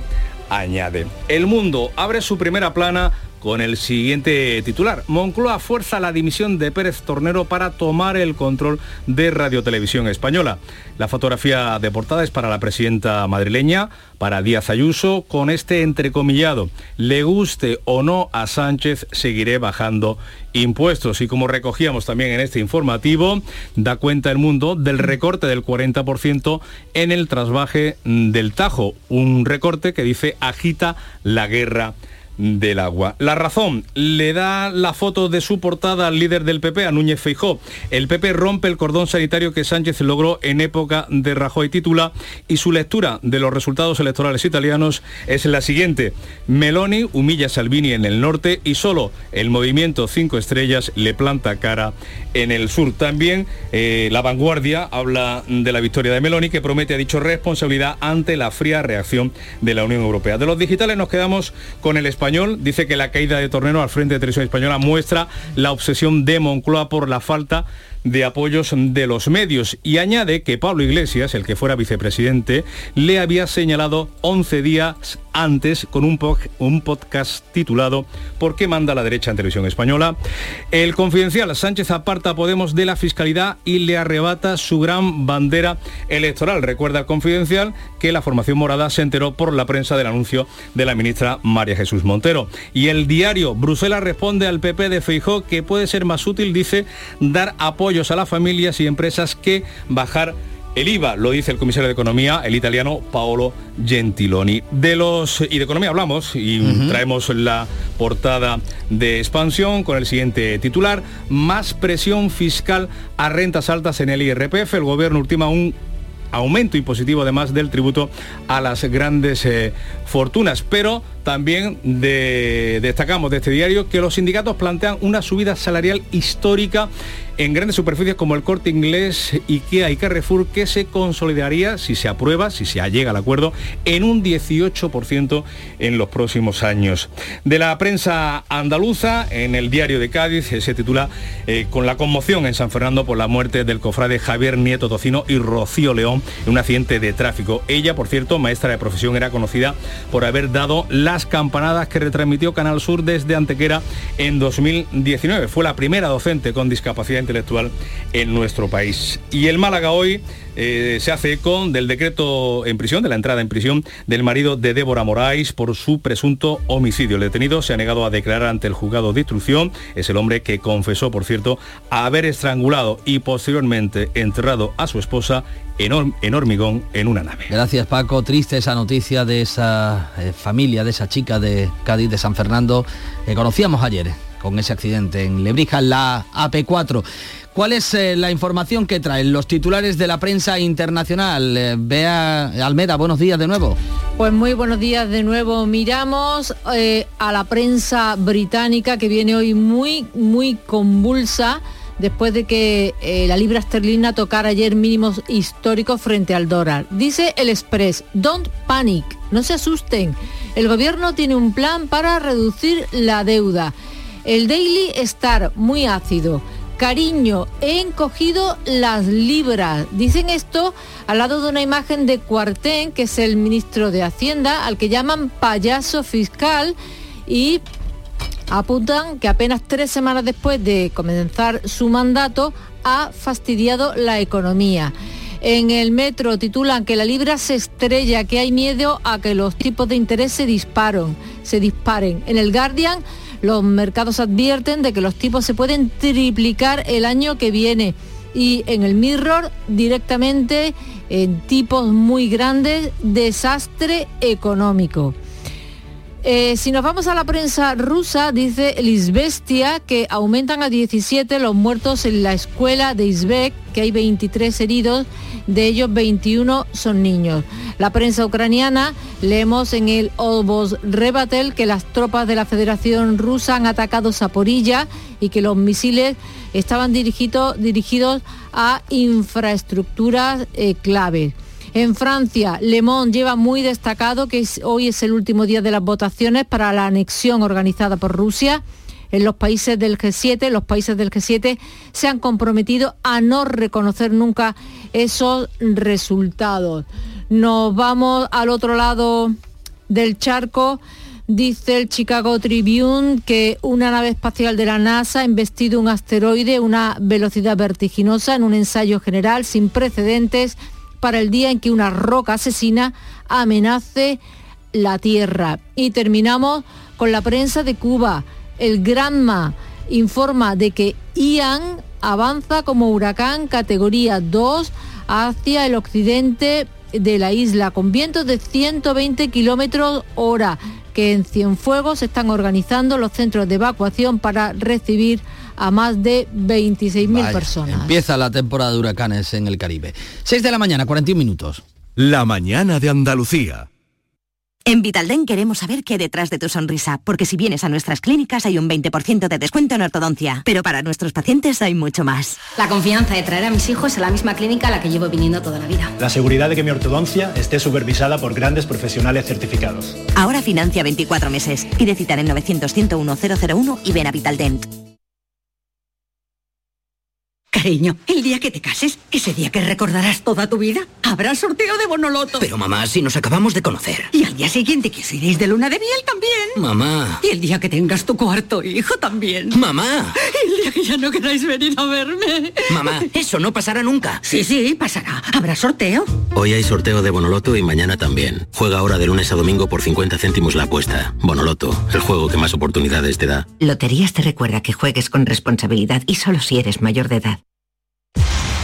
añade. El mundo abre su primera plana con el siguiente titular. Moncloa fuerza la dimisión de Pérez Tornero para tomar el control de Radio Televisión Española. La fotografía de portada es para la presidenta madrileña, para Díaz Ayuso, con este entrecomillado. Le guste o no a Sánchez, seguiré bajando impuestos. Y como recogíamos también en este informativo, da cuenta el mundo del recorte del 40% en el trasvaje del Tajo. Un recorte que dice agita la guerra del agua. La razón le da la foto de su portada al líder del PP, a Núñez Feijó. El PP rompe el cordón sanitario que Sánchez logró en época de Rajoy titula y su lectura de los resultados electorales italianos es la siguiente. Meloni humilla a Salvini en el norte y solo el movimiento 5 estrellas le planta cara en el sur. También eh, la vanguardia habla de la victoria de Meloni que promete, ha dicho, responsabilidad ante la fría reacción de la Unión Europea. De los digitales nos quedamos con el español. Dice que la caída de Tornero al frente de Televisión Española muestra la obsesión de Moncloa por la falta de apoyos de los medios y añade que Pablo Iglesias, el que fuera vicepresidente, le había señalado 11 días antes con un, un podcast titulado ¿Por qué manda la derecha en televisión española? El confidencial Sánchez aparta Podemos de la fiscalidad y le arrebata su gran bandera electoral. Recuerda el confidencial que la formación morada se enteró por la prensa del anuncio de la ministra María Jesús Montero. Y el diario Bruselas responde al PP de Feijó que puede ser más útil, dice, dar apoyos a las familias y empresas que bajar el IVA, lo dice el comisario de Economía, el italiano Paolo Gentiloni. De los y de economía hablamos y traemos la portada de expansión con el siguiente titular: más presión fiscal a rentas altas en el IRPF. El gobierno ultima un aumento impositivo además del tributo a las grandes eh, fortunas. Pero también de- destacamos de este diario que los sindicatos plantean una subida salarial histórica en grandes superficies como el Corte Inglés, IKEA y Carrefour, que se consolidaría, si se aprueba, si se llega al acuerdo, en un 18% en los próximos años. De la prensa andaluza, en el diario de Cádiz, eh, se titula eh, Con la conmoción en San Fernando por la muerte del cofrade Javier Nieto Tocino y Rocío León en un accidente de tráfico. Ella, por cierto, maestra de profesión, era conocida por haber dado las campanadas que retransmitió Canal Sur desde Antequera en 2019. Fue la primera docente con discapacidad intelectual en nuestro país. Y el Málaga hoy eh, se hace eco del decreto en prisión, de la entrada en prisión del marido de Débora Moraes por su presunto homicidio. El detenido se ha negado a declarar ante el juzgado de instrucción. Es el hombre que confesó, por cierto, haber estrangulado y posteriormente enterrado a su esposa en, hormigón en una nave. Gracias Paco, triste esa noticia de esa eh, familia, de esa chica de Cádiz, de San Fernando, que conocíamos ayer con ese accidente en Lebrija, la AP4. ¿Cuál es eh, la información que traen los titulares de la prensa internacional? Eh, Bea Almeda, buenos días de nuevo. Pues muy buenos días de nuevo. Miramos eh, a la prensa británica que viene hoy muy, muy convulsa después de que eh, la libra esterlina tocara ayer mínimos históricos frente al dólar. Dice el Express, don't panic, no se asusten. El gobierno tiene un plan para reducir la deuda. El Daily Star, muy ácido. Cariño, he encogido las libras. Dicen esto al lado de una imagen de Cuartén, que es el ministro de Hacienda, al que llaman payaso fiscal y apuntan que apenas tres semanas después de comenzar su mandato ha fastidiado la economía. En el metro titulan que la libra se estrella, que hay miedo a que los tipos de interés se disparen. Se disparen. En el Guardian los mercados advierten de que los tipos se pueden triplicar el año que viene. Y en el Mirror directamente en tipos muy grandes, desastre económico. Eh, si nos vamos a la prensa rusa, dice el Isbestia que aumentan a 17 los muertos en la escuela de Izbek, que hay 23 heridos, de ellos 21 son niños. La prensa ucraniana, leemos en el Obos Rebatel que las tropas de la Federación Rusa han atacado Zaporilla y que los misiles estaban dirigidos, a infraestructuras eh, claves. En Francia, Le Monde lleva muy destacado que hoy es el último día de las votaciones para la anexión organizada por Rusia. En los países del G7, los países del G7 se han comprometido a no reconocer nunca esos resultados. Nos vamos al otro lado del charco. Dice el Chicago Tribune que una nave espacial de la NASA ha investido un asteroide a una velocidad vertiginosa en un ensayo general sin precedentes para el día en que una roca asesina amenace la Tierra. Y terminamos con la prensa de Cuba. El Granma informa de que Ian avanza como huracán categoría 2 hacia el occidente de la isla con vientos de 120 kilómetros hora que en Cienfuegos están organizando los centros de evacuación para recibir a más de 26.000 personas. Empieza la temporada de huracanes en el Caribe. 6 de la mañana, 41 minutos. La mañana de Andalucía. En Vitalden queremos saber qué hay detrás de tu sonrisa, porque si vienes a nuestras clínicas hay un 20% de descuento en ortodoncia, pero para nuestros pacientes hay mucho más. La confianza de traer a mis hijos a la misma clínica a la que llevo viniendo toda la vida. La seguridad de que mi ortodoncia esté supervisada por grandes profesionales certificados. Ahora financia 24 meses. Pide citar en 900 101 001 y ven a Vitaldent. Cariño, el día que te cases, ese día que recordarás toda tu vida, habrá sorteo de Bonoloto. Pero mamá, si nos acabamos de conocer. Y al día siguiente que os iréis de luna de miel también. Mamá. Y el día que tengas tu cuarto hijo también. Mamá. Y el día que ya no queráis venir a verme. Mamá, eso no pasará nunca. Sí, sí, pasará. ¿Habrá sorteo? Hoy hay sorteo de Bonoloto y mañana también. Juega ahora de lunes a domingo por 50 céntimos la apuesta. Bonoloto, el juego que más oportunidades te da. Loterías te recuerda que juegues con responsabilidad y solo si eres mayor de edad.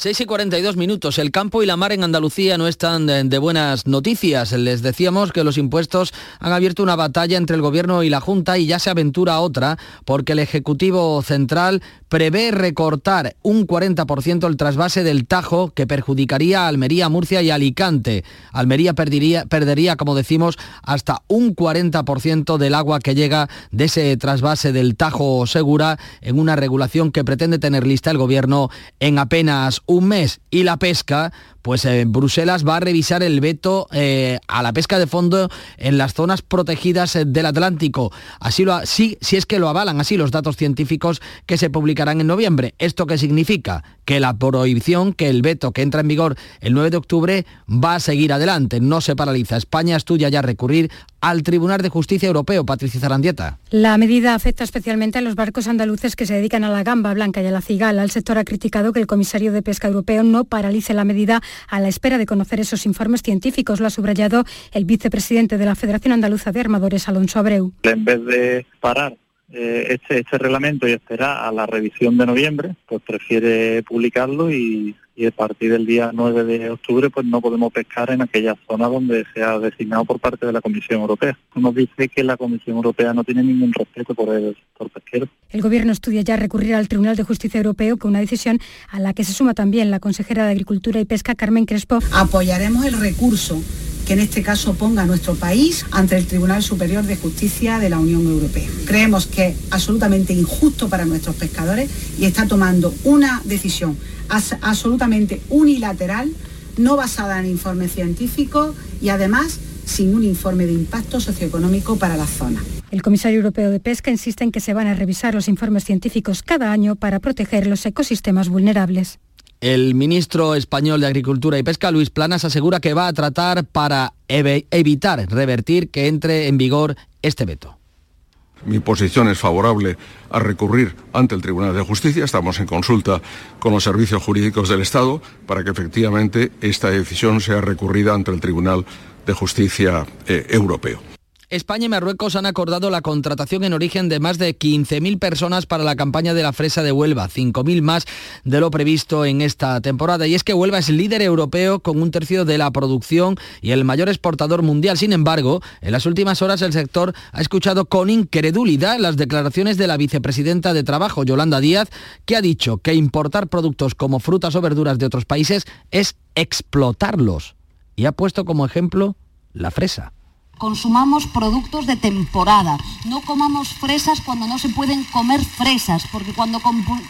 6 y 42 minutos. El campo y la mar en Andalucía no están de, buenas noticias. Les decíamos que los impuestos han abierto una batalla entre el Gobierno y la Junta y ya se aventura otra porque el Ejecutivo Central prevé recortar un 40% el trasvase del Tajo que perjudicaría a Almería, Murcia y Alicante. Almería perdería, perdería, como decimos, hasta un 40% del agua que llega de ese trasvase del Tajo Segura en una regulación que pretende tener lista el Gobierno en apenas un mes. Y la pesca, pues eh, Bruselas va a revisar el veto eh, a la pesca de fondo en las zonas protegidas eh, del Atlántico. Así lo, sí, si es que lo avalan así los datos científicos que se publicarán en noviembre. ¿Esto qué significa? Que la prohibición, que el veto que entra en vigor el 9 de octubre va a seguir adelante, no se paraliza. España estudia ya recurrir al Tribunal de Justicia Europeo. Patricia Zarandieta. La medida afecta especialmente a los barcos andaluces que se dedican a la gamba blanca y a la cigala. El sector ha criticado que el comisario de pesca europeo no paralice la medida a la espera de conocer esos informes científicos. Lo ha subrayado el vicepresidente de la Federación Andaluza de Armadores, Alonso Abreu. En vez de parar eh, este, este reglamento y esperar a la revisión de noviembre, pues prefiere publicarlo y, y a partir del día 9 de octubre pues no podemos pescar en aquella zona donde se ha designado por parte de la Comisión Europea. Nos dice que la Comisión Europea no tiene ningún respeto por el sector pesquero. El Gobierno estudia ya recurrir al Tribunal de Justicia Europeo con una decisión a la que se suma también la consejera de Agricultura y Pesca, Carmen Crespo. Apoyaremos el recurso que en este caso ponga a nuestro país ante el Tribunal Superior de Justicia de la Unión Europea. Creemos que es absolutamente injusto para nuestros pescadores y está tomando una decisión absolutamente unilateral, no basada en informes científicos y además sin un informe de impacto socioeconómico para la zona. El comisario europeo de pesca insiste en que se van a revisar los informes científicos cada año para proteger los ecosistemas vulnerables. El ministro español de Agricultura y Pesca, Luis Planas, asegura que va a tratar para evitar, revertir que entre en vigor este veto. Mi posición es favorable a recurrir ante el Tribunal de Justicia. Estamos en consulta con los servicios jurídicos del Estado para que efectivamente esta decisión sea recurrida ante el Tribunal de Justicia eh, Europeo. España y Marruecos han acordado la contratación en origen de más de 15.000 personas para la campaña de la fresa de Huelva, 5.000 más de lo previsto en esta temporada. Y es que Huelva es líder europeo con un tercio de la producción y el mayor exportador mundial. Sin embargo, en las últimas horas el sector ha escuchado con incredulidad las declaraciones de la vicepresidenta de Trabajo, Yolanda Díaz, que ha dicho que importar productos como frutas o verduras de otros países es explotarlos. Y ha puesto como ejemplo la fresa consumamos productos de temporada, no comamos fresas cuando no se pueden comer fresas, porque cuando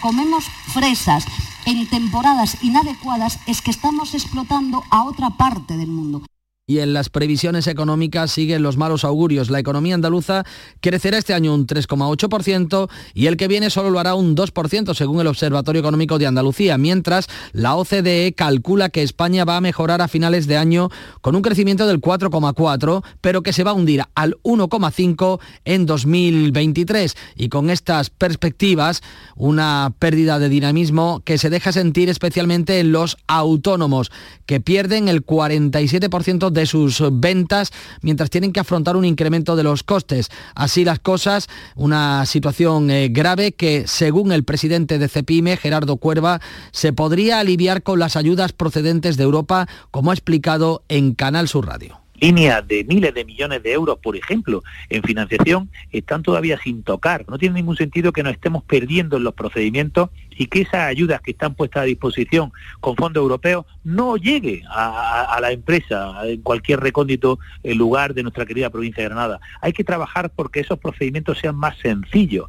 comemos fresas en temporadas inadecuadas es que estamos explotando a otra parte del mundo y en las previsiones económicas siguen los malos augurios. La economía andaluza crecerá este año un 3,8% y el que viene solo lo hará un 2% según el Observatorio Económico de Andalucía, mientras la OCDE calcula que España va a mejorar a finales de año con un crecimiento del 4,4, pero que se va a hundir al 1,5 en 2023 y con estas perspectivas una pérdida de dinamismo que se deja sentir especialmente en los autónomos que pierden el 47% de de sus ventas mientras tienen que afrontar un incremento de los costes. Así las cosas, una situación eh, grave que según el presidente de CEPIME, Gerardo Cuerva, se podría aliviar con las ayudas procedentes de Europa, como ha explicado en Canal Sur Radio líneas de miles de millones de euros, por ejemplo, en financiación, están todavía sin tocar. No tiene ningún sentido que nos estemos perdiendo en los procedimientos y que esas ayudas que están puestas a disposición con fondos europeos no llegue a, la empresa en cualquier recóndito lugar de nuestra querida provincia de Granada. Hay que trabajar porque esos procedimientos sean más sencillos.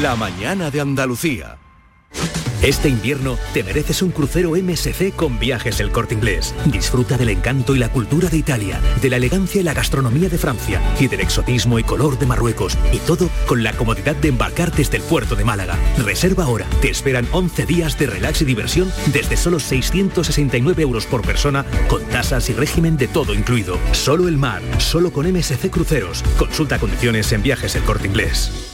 La mañana de Andalucía. Este invierno te mereces un crucero MSC con viajes El Corte Inglés. Disfruta del encanto y la cultura de Italia, de la elegancia y la gastronomía de Francia y del exotismo y color de Marruecos. Y todo con la comodidad de embarcar desde el puerto de Málaga. Reserva ahora. Te esperan 11 días de relax y diversión desde solo 669 euros por persona con tasas y régimen de todo incluido. Solo el mar, solo con MSC Cruceros. Consulta condiciones en viajes El Corte Inglés.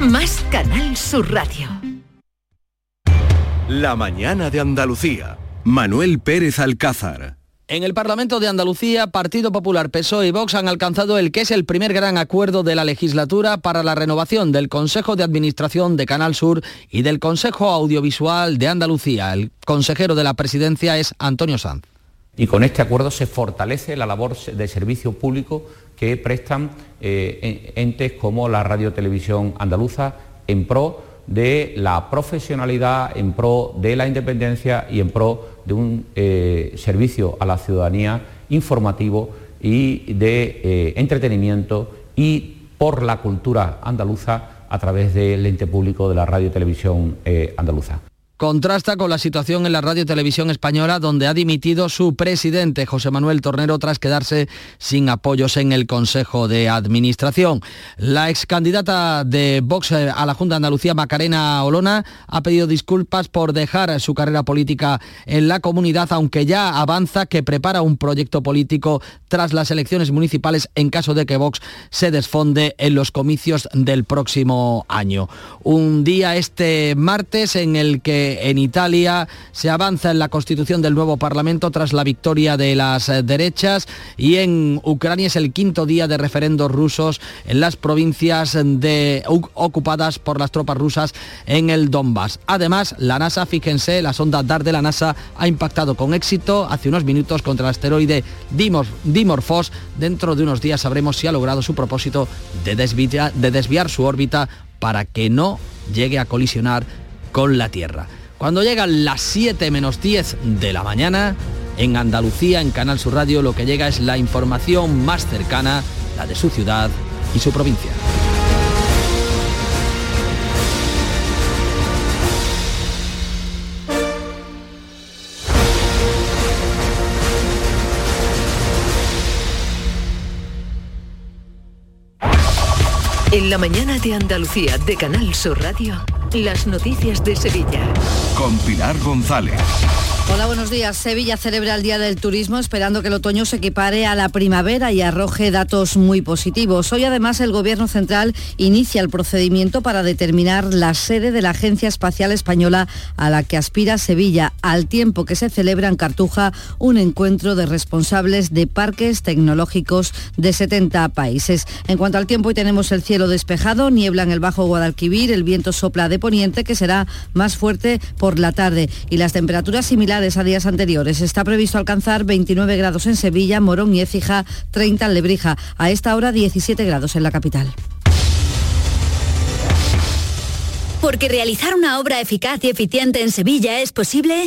Más Canal Sur Radio. La mañana de Andalucía. Manuel Pérez Alcázar. En el Parlamento de Andalucía, Partido Popular, PSOE y Vox han alcanzado el que es el primer gran acuerdo de la legislatura para la renovación del Consejo de Administración de Canal Sur y del Consejo Audiovisual de Andalucía. El consejero de la presidencia es Antonio Sanz. Y con este acuerdo se fortalece la labor de servicio público que prestan eh, entes como la Radio Televisión Andaluza en pro de la profesionalidad, en pro de la independencia y en pro de un eh, servicio a la ciudadanía informativo y de eh, entretenimiento y por la cultura andaluza a través del ente público de la radio televisión andaluza. Contrasta con la situación en la radio y televisión española donde ha dimitido su presidente José Manuel Tornero tras quedarse sin apoyos en el Consejo de Administración. La ex candidata de Vox eh, a la Junta de Andalucía, Macarena Olona, ha pedido disculpas por dejar su carrera política en la comunidad, aunque ya avanza que prepara un proyecto político tras las elecciones municipales en caso de que Vox se desfonde en los comicios del próximo año. Un día este martes en el que en Italia se avanza en la constitución del nuevo Parlamento tras la victoria de las eh, derechas y en Ucrania es el quinto día de referendos rusos en las provincias ocupadas por las tropas rusas en el Donbass. Además, la NASA, fíjense, la sonda DAR de la NASA ha impactado con éxito hace unos minutos contra el asteroide Dimor, Dimorphos. Dentro de unos días sabremos si ha logrado su propósito de desviar su órbita para que no llegue a colisionar con la tierra. Cuando llegan las 7 menos 10 de la mañana, en Andalucía, en Canal Sur Radio, lo que llega es la información más cercana, la de su ciudad y su provincia. La mañana de Andalucía de Canal Sur Radio. Las noticias de Sevilla. Con Pilar González. Hola, buenos días. Sevilla celebra el Día del Turismo esperando que el otoño se equipare a la primavera y arroje datos muy positivos. Hoy además el Gobierno Central inicia el procedimiento para determinar la sede de la Agencia Espacial Española a la que aspira Sevilla, al tiempo que se celebra en Cartuja un encuentro de responsables de parques tecnológicos de 70 países. En cuanto al tiempo, hoy tenemos el cielo despejado, niebla en el Bajo Guadalquivir, el viento sopla de poniente que será más fuerte por la tarde y las temperaturas similares a días anteriores. Está previsto alcanzar 29 grados en Sevilla, Morón y Écija, 30 en Lebrija. A esta hora 17 grados en la capital. Porque realizar una obra eficaz y eficiente en Sevilla es posible.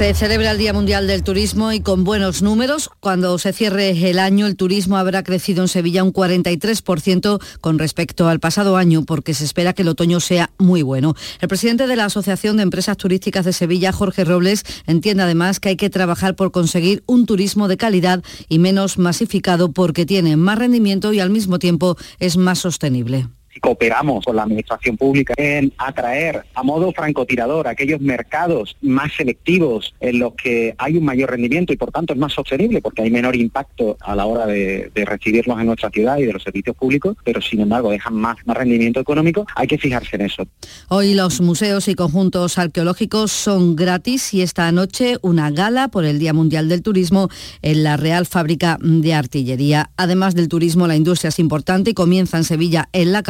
Se celebra el Día Mundial del Turismo y con buenos números. Cuando se cierre el año, el turismo habrá crecido en Sevilla un 43% con respecto al pasado año, porque se espera que el otoño sea muy bueno. El presidente de la Asociación de Empresas Turísticas de Sevilla, Jorge Robles, entiende además que hay que trabajar por conseguir un turismo de calidad y menos masificado porque tiene más rendimiento y al mismo tiempo es más sostenible cooperamos con la administración pública en atraer a modo francotirador aquellos mercados más selectivos en los que hay un mayor rendimiento y por tanto es más sostenible porque hay menor impacto a la hora de, recibirlos en nuestra ciudad y de los servicios públicos, pero sin embargo dejan más, rendimiento económico, hay que fijarse en eso. Hoy los museos y conjuntos arqueológicos son gratis y esta noche una gala por el Día Mundial del Turismo en la Real Fábrica de Artillería. Además del turismo, la industria es importante y comienza en Sevilla en la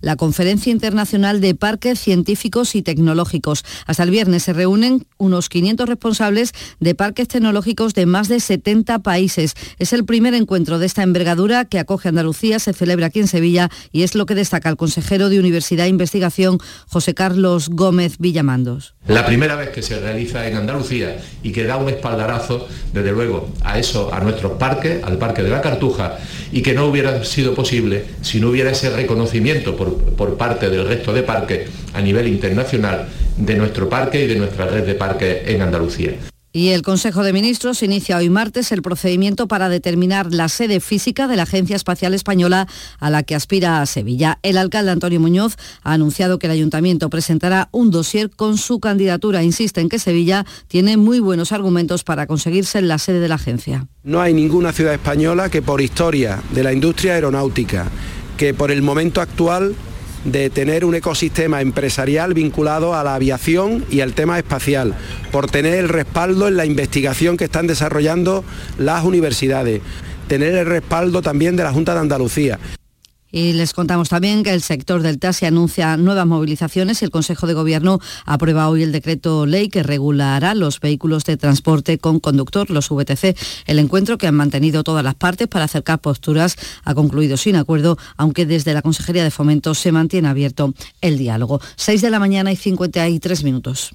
la Conferencia Internacional de Parques Científicos y Tecnológicos. Hasta el viernes se reúnen unos 500 responsables de parques tecnológicos de más de 70 países. Es el primer encuentro de esta envergadura que acoge Andalucía, se celebra aquí en Sevilla y es lo que destaca el consejero de Universidad e Investigación, José Carlos Gómez Villamandos. La primera vez que se realiza en Andalucía y que da un espaldarazo, desde luego, a eso, a nuestros parques, al Parque de la Cartuja, y que no hubiera sido posible si no hubiera ese reconocimiento por, por parte del resto de parques a nivel internacional de nuestro parque y de nuestra red de parques en Andalucía. Y el Consejo de Ministros inicia hoy martes el procedimiento para determinar la sede física de la Agencia Espacial Española a la que aspira a Sevilla. El alcalde Antonio Muñoz ha anunciado que el ayuntamiento presentará un dossier con su candidatura. Insiste en que Sevilla tiene muy buenos argumentos para conseguirse la sede de la agencia. No hay ninguna ciudad española que por historia de la industria aeronáutica, que por el momento actual de tener un ecosistema empresarial vinculado a la aviación y al tema espacial, por tener el respaldo en la investigación que están desarrollando las universidades, tener el respaldo también de la Junta de Andalucía. Y les contamos también que el sector del taxi anuncia nuevas movilizaciones y el Consejo de Gobierno aprueba hoy el decreto ley que regulará los vehículos de transporte con conductor, los VTC. El encuentro que han mantenido todas las partes para acercar posturas ha concluido sin acuerdo, aunque desde la Consejería de Fomento se mantiene abierto el diálogo. 6 de la mañana y 53 minutos.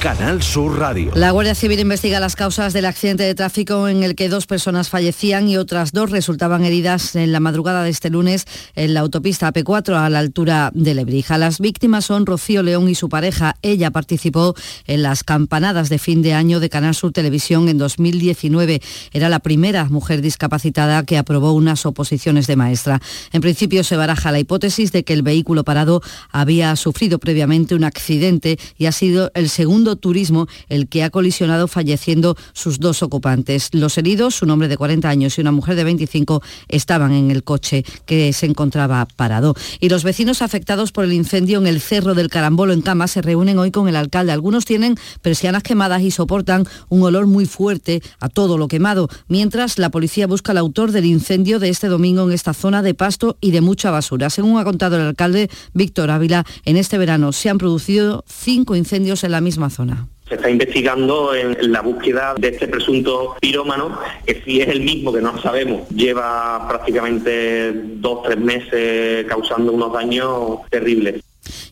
Canal Sur Radio. La Guardia Civil investiga las causas del accidente de tráfico en el que dos personas fallecían y otras dos resultaban heridas en la madrugada de este lunes en la autopista AP4 a la altura de Lebrija. Las víctimas son Rocío León y su pareja. Ella participó en las campanadas de fin de año de Canal Sur Televisión en 2019. Era la primera mujer discapacitada que aprobó unas oposiciones de maestra. En principio se baraja la hipótesis de que el vehículo parado había sufrido previamente un accidente y ha sido el segundo Turismo el que ha colisionado falleciendo sus dos ocupantes. Los heridos, un hombre de 40 años y una mujer de 25, estaban en el coche que se encontraba parado. Y los vecinos afectados por el incendio en el Cerro del Carambolo en Cama se reúnen hoy con el alcalde. Algunos tienen persianas quemadas y soportan un olor muy fuerte a todo lo quemado, mientras la policía busca al autor del incendio de este domingo en esta zona de pasto y de mucha basura. Según ha contado el alcalde Víctor Ávila, en este verano se han producido cinco incendios en la misma zona. Se está investigando en, la búsqueda de este presunto pirómano, que si es el mismo, que no sabemos, lleva prácticamente dos, tres meses causando unos daños terribles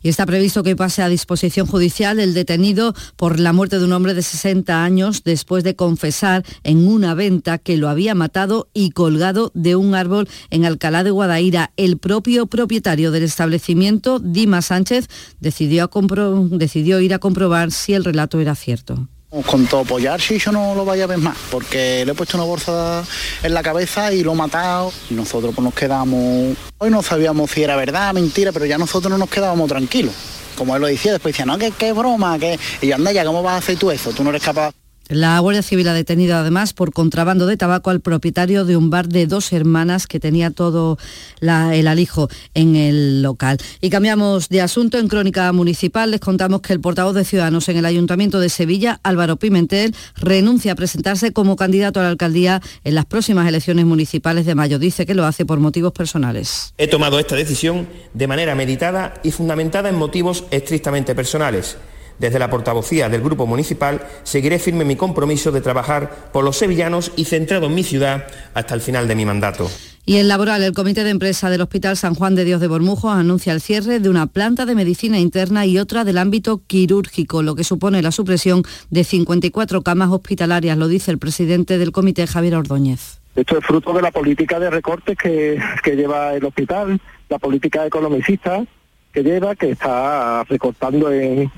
y está previsto que pase a disposición judicial el detenido por la muerte de un hombre de 60 años después de confesar en una venta que lo había matado y colgado de un árbol en Alcalá de Guadaira. El propio propietario del establecimiento, Dima Sánchez, decidió, decidió ir a comprobar si el relato era cierto. Con todo apoyar si yo no lo vaya a ver más, porque le he puesto una bolsa en la cabeza y lo he matado. Y nosotros pues nos quedamos, hoy no sabíamos si era verdad, mentira, pero ya nosotros no nos quedábamos tranquilos. Como él lo decía, después decía, no, que qué broma, que... Y anda ya, ¿cómo vas a hacer tú eso? Tú no eres capaz. La Guardia Civil ha detenido además por contrabando de tabaco al propietario de un bar de dos hermanas que tenía todo el alijo en el local. Y cambiamos de asunto. En Crónica Municipal les contamos que el portavoz de Ciudadanos en el Ayuntamiento de Sevilla, Álvaro Pimentel, renuncia a presentarse como candidato a la alcaldía en las próximas elecciones municipales de mayo. Dice que lo hace por motivos personales. He tomado esta decisión de manera meditada y fundamentada en motivos estrictamente personales desde la portavocía del Grupo Municipal seguiré firme mi compromiso de trabajar por los sevillanos y centrado en mi ciudad hasta el final de mi mandato. Y en laboral, el Comité de Empresa del Hospital San Juan de Dios de Bormujo anuncia el cierre de una planta de medicina interna y otra del ámbito quirúrgico, lo que supone la supresión de 54 camas hospitalarias, lo dice el presidente del comité, Javier Ordóñez. Esto es fruto de la política de recortes que, que lleva el hospital, la política economicista que lleva, que está recortando en,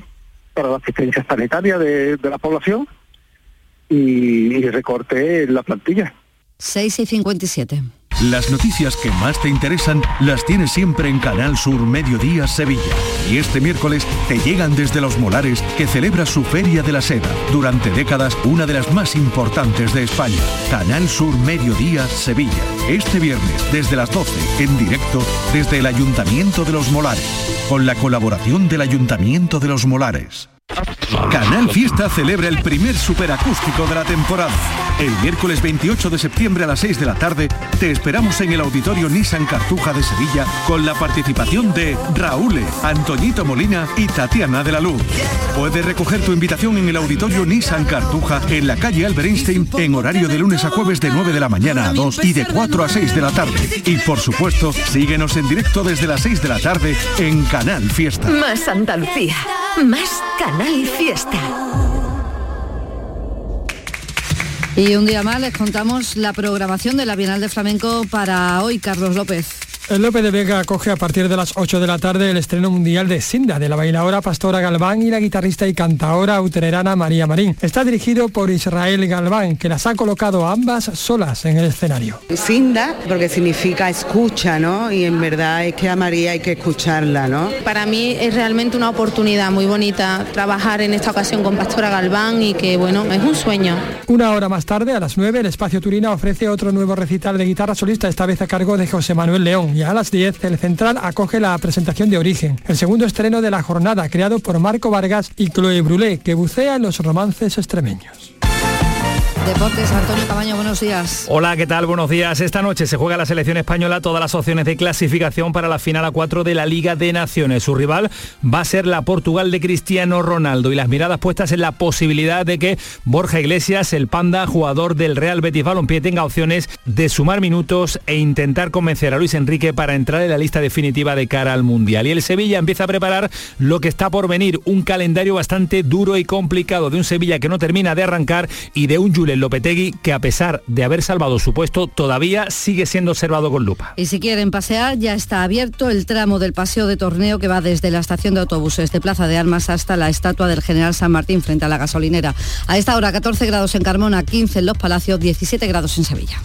para la asistencia sanitaria de, la población y, y recorte en la plantilla. 6 y 57. Las noticias que más te interesan las tienes siempre en Canal Sur Mediodía Sevilla. Y este miércoles te llegan desde Los Molares, que celebra su Feria de la Seda. Durante décadas, una de las más importantes de España. Canal Sur Mediodía Sevilla. Este viernes, desde las 12, en directo, desde el Ayuntamiento de Los Molares. Con la colaboración del Ayuntamiento de Los Molares. Canal Fiesta celebra el primer superacústico de la temporada. El miércoles 28 de septiembre a las 6 de la tarde te esperamos en el Auditorio Nissan Cartuja de Sevilla con la participación de Raúl, Antoñito Molina y Tatiana de la Luz. Puedes recoger tu invitación en el Auditorio Nissan Cartuja en la calle Albert Einstein en horario de lunes a jueves de 9 de la mañana a 2 y de 4 a 6 de la tarde. Y por supuesto, síguenos en directo desde las 6 de la tarde en Canal Fiesta. Más Andalucía, más Canal Fiesta. Y un día más les contamos la programación de la Bienal de Flamenco para hoy, Carlos López. El López de Vega acoge a partir de las 8 de la tarde el estreno mundial de Sinda, de la bailadora Pastora Galván y la guitarrista y cantaora utererana María Marín. Está dirigido por Israel Galván, que las ha colocado ambas solas en el escenario. Sinda, porque significa escucha, ¿no? Y en verdad es que a María hay que escucharla, ¿no? Para mí es realmente una oportunidad muy bonita trabajar en esta ocasión con Pastora Galván y que, bueno, es un sueño. Una hora más tarde, a las 9, el Espacio Turina ofrece otro nuevo recital de guitarra solista, esta vez a cargo de José Manuel León y a las 10 el Central acoge la presentación de Origen, el segundo estreno de la jornada creado por Marco Vargas y Chloe Brulé, que bucea en los romances extremeños. Deportes, Antonio Camaño, buenos días. Hola, ¿qué tal? Buenos días. Esta noche se juega la selección española todas las opciones de clasificación para la final a 4 de la Liga de Naciones. Su rival va a ser la Portugal de Cristiano Ronaldo y las miradas puestas en la posibilidad de que Borja Iglesias, el panda, jugador del Real Betis Balompié, tenga opciones de sumar minutos e intentar convencer a Luis Enrique para entrar en la lista definitiva de cara al Mundial. Y el Sevilla empieza a preparar lo que está por venir, un calendario bastante duro y complicado de un Sevilla que no termina de arrancar y de un Lopetegui que a pesar de haber salvado su puesto todavía sigue siendo observado con lupa. Y si quieren pasear, ya está abierto el tramo del paseo de torneo que va desde la estación de autobuses de Plaza de Armas hasta la estatua del General San Martín frente a la gasolinera. A esta hora 14 grados en Carmona, 15 en Los Palacios, 17 grados en Sevilla.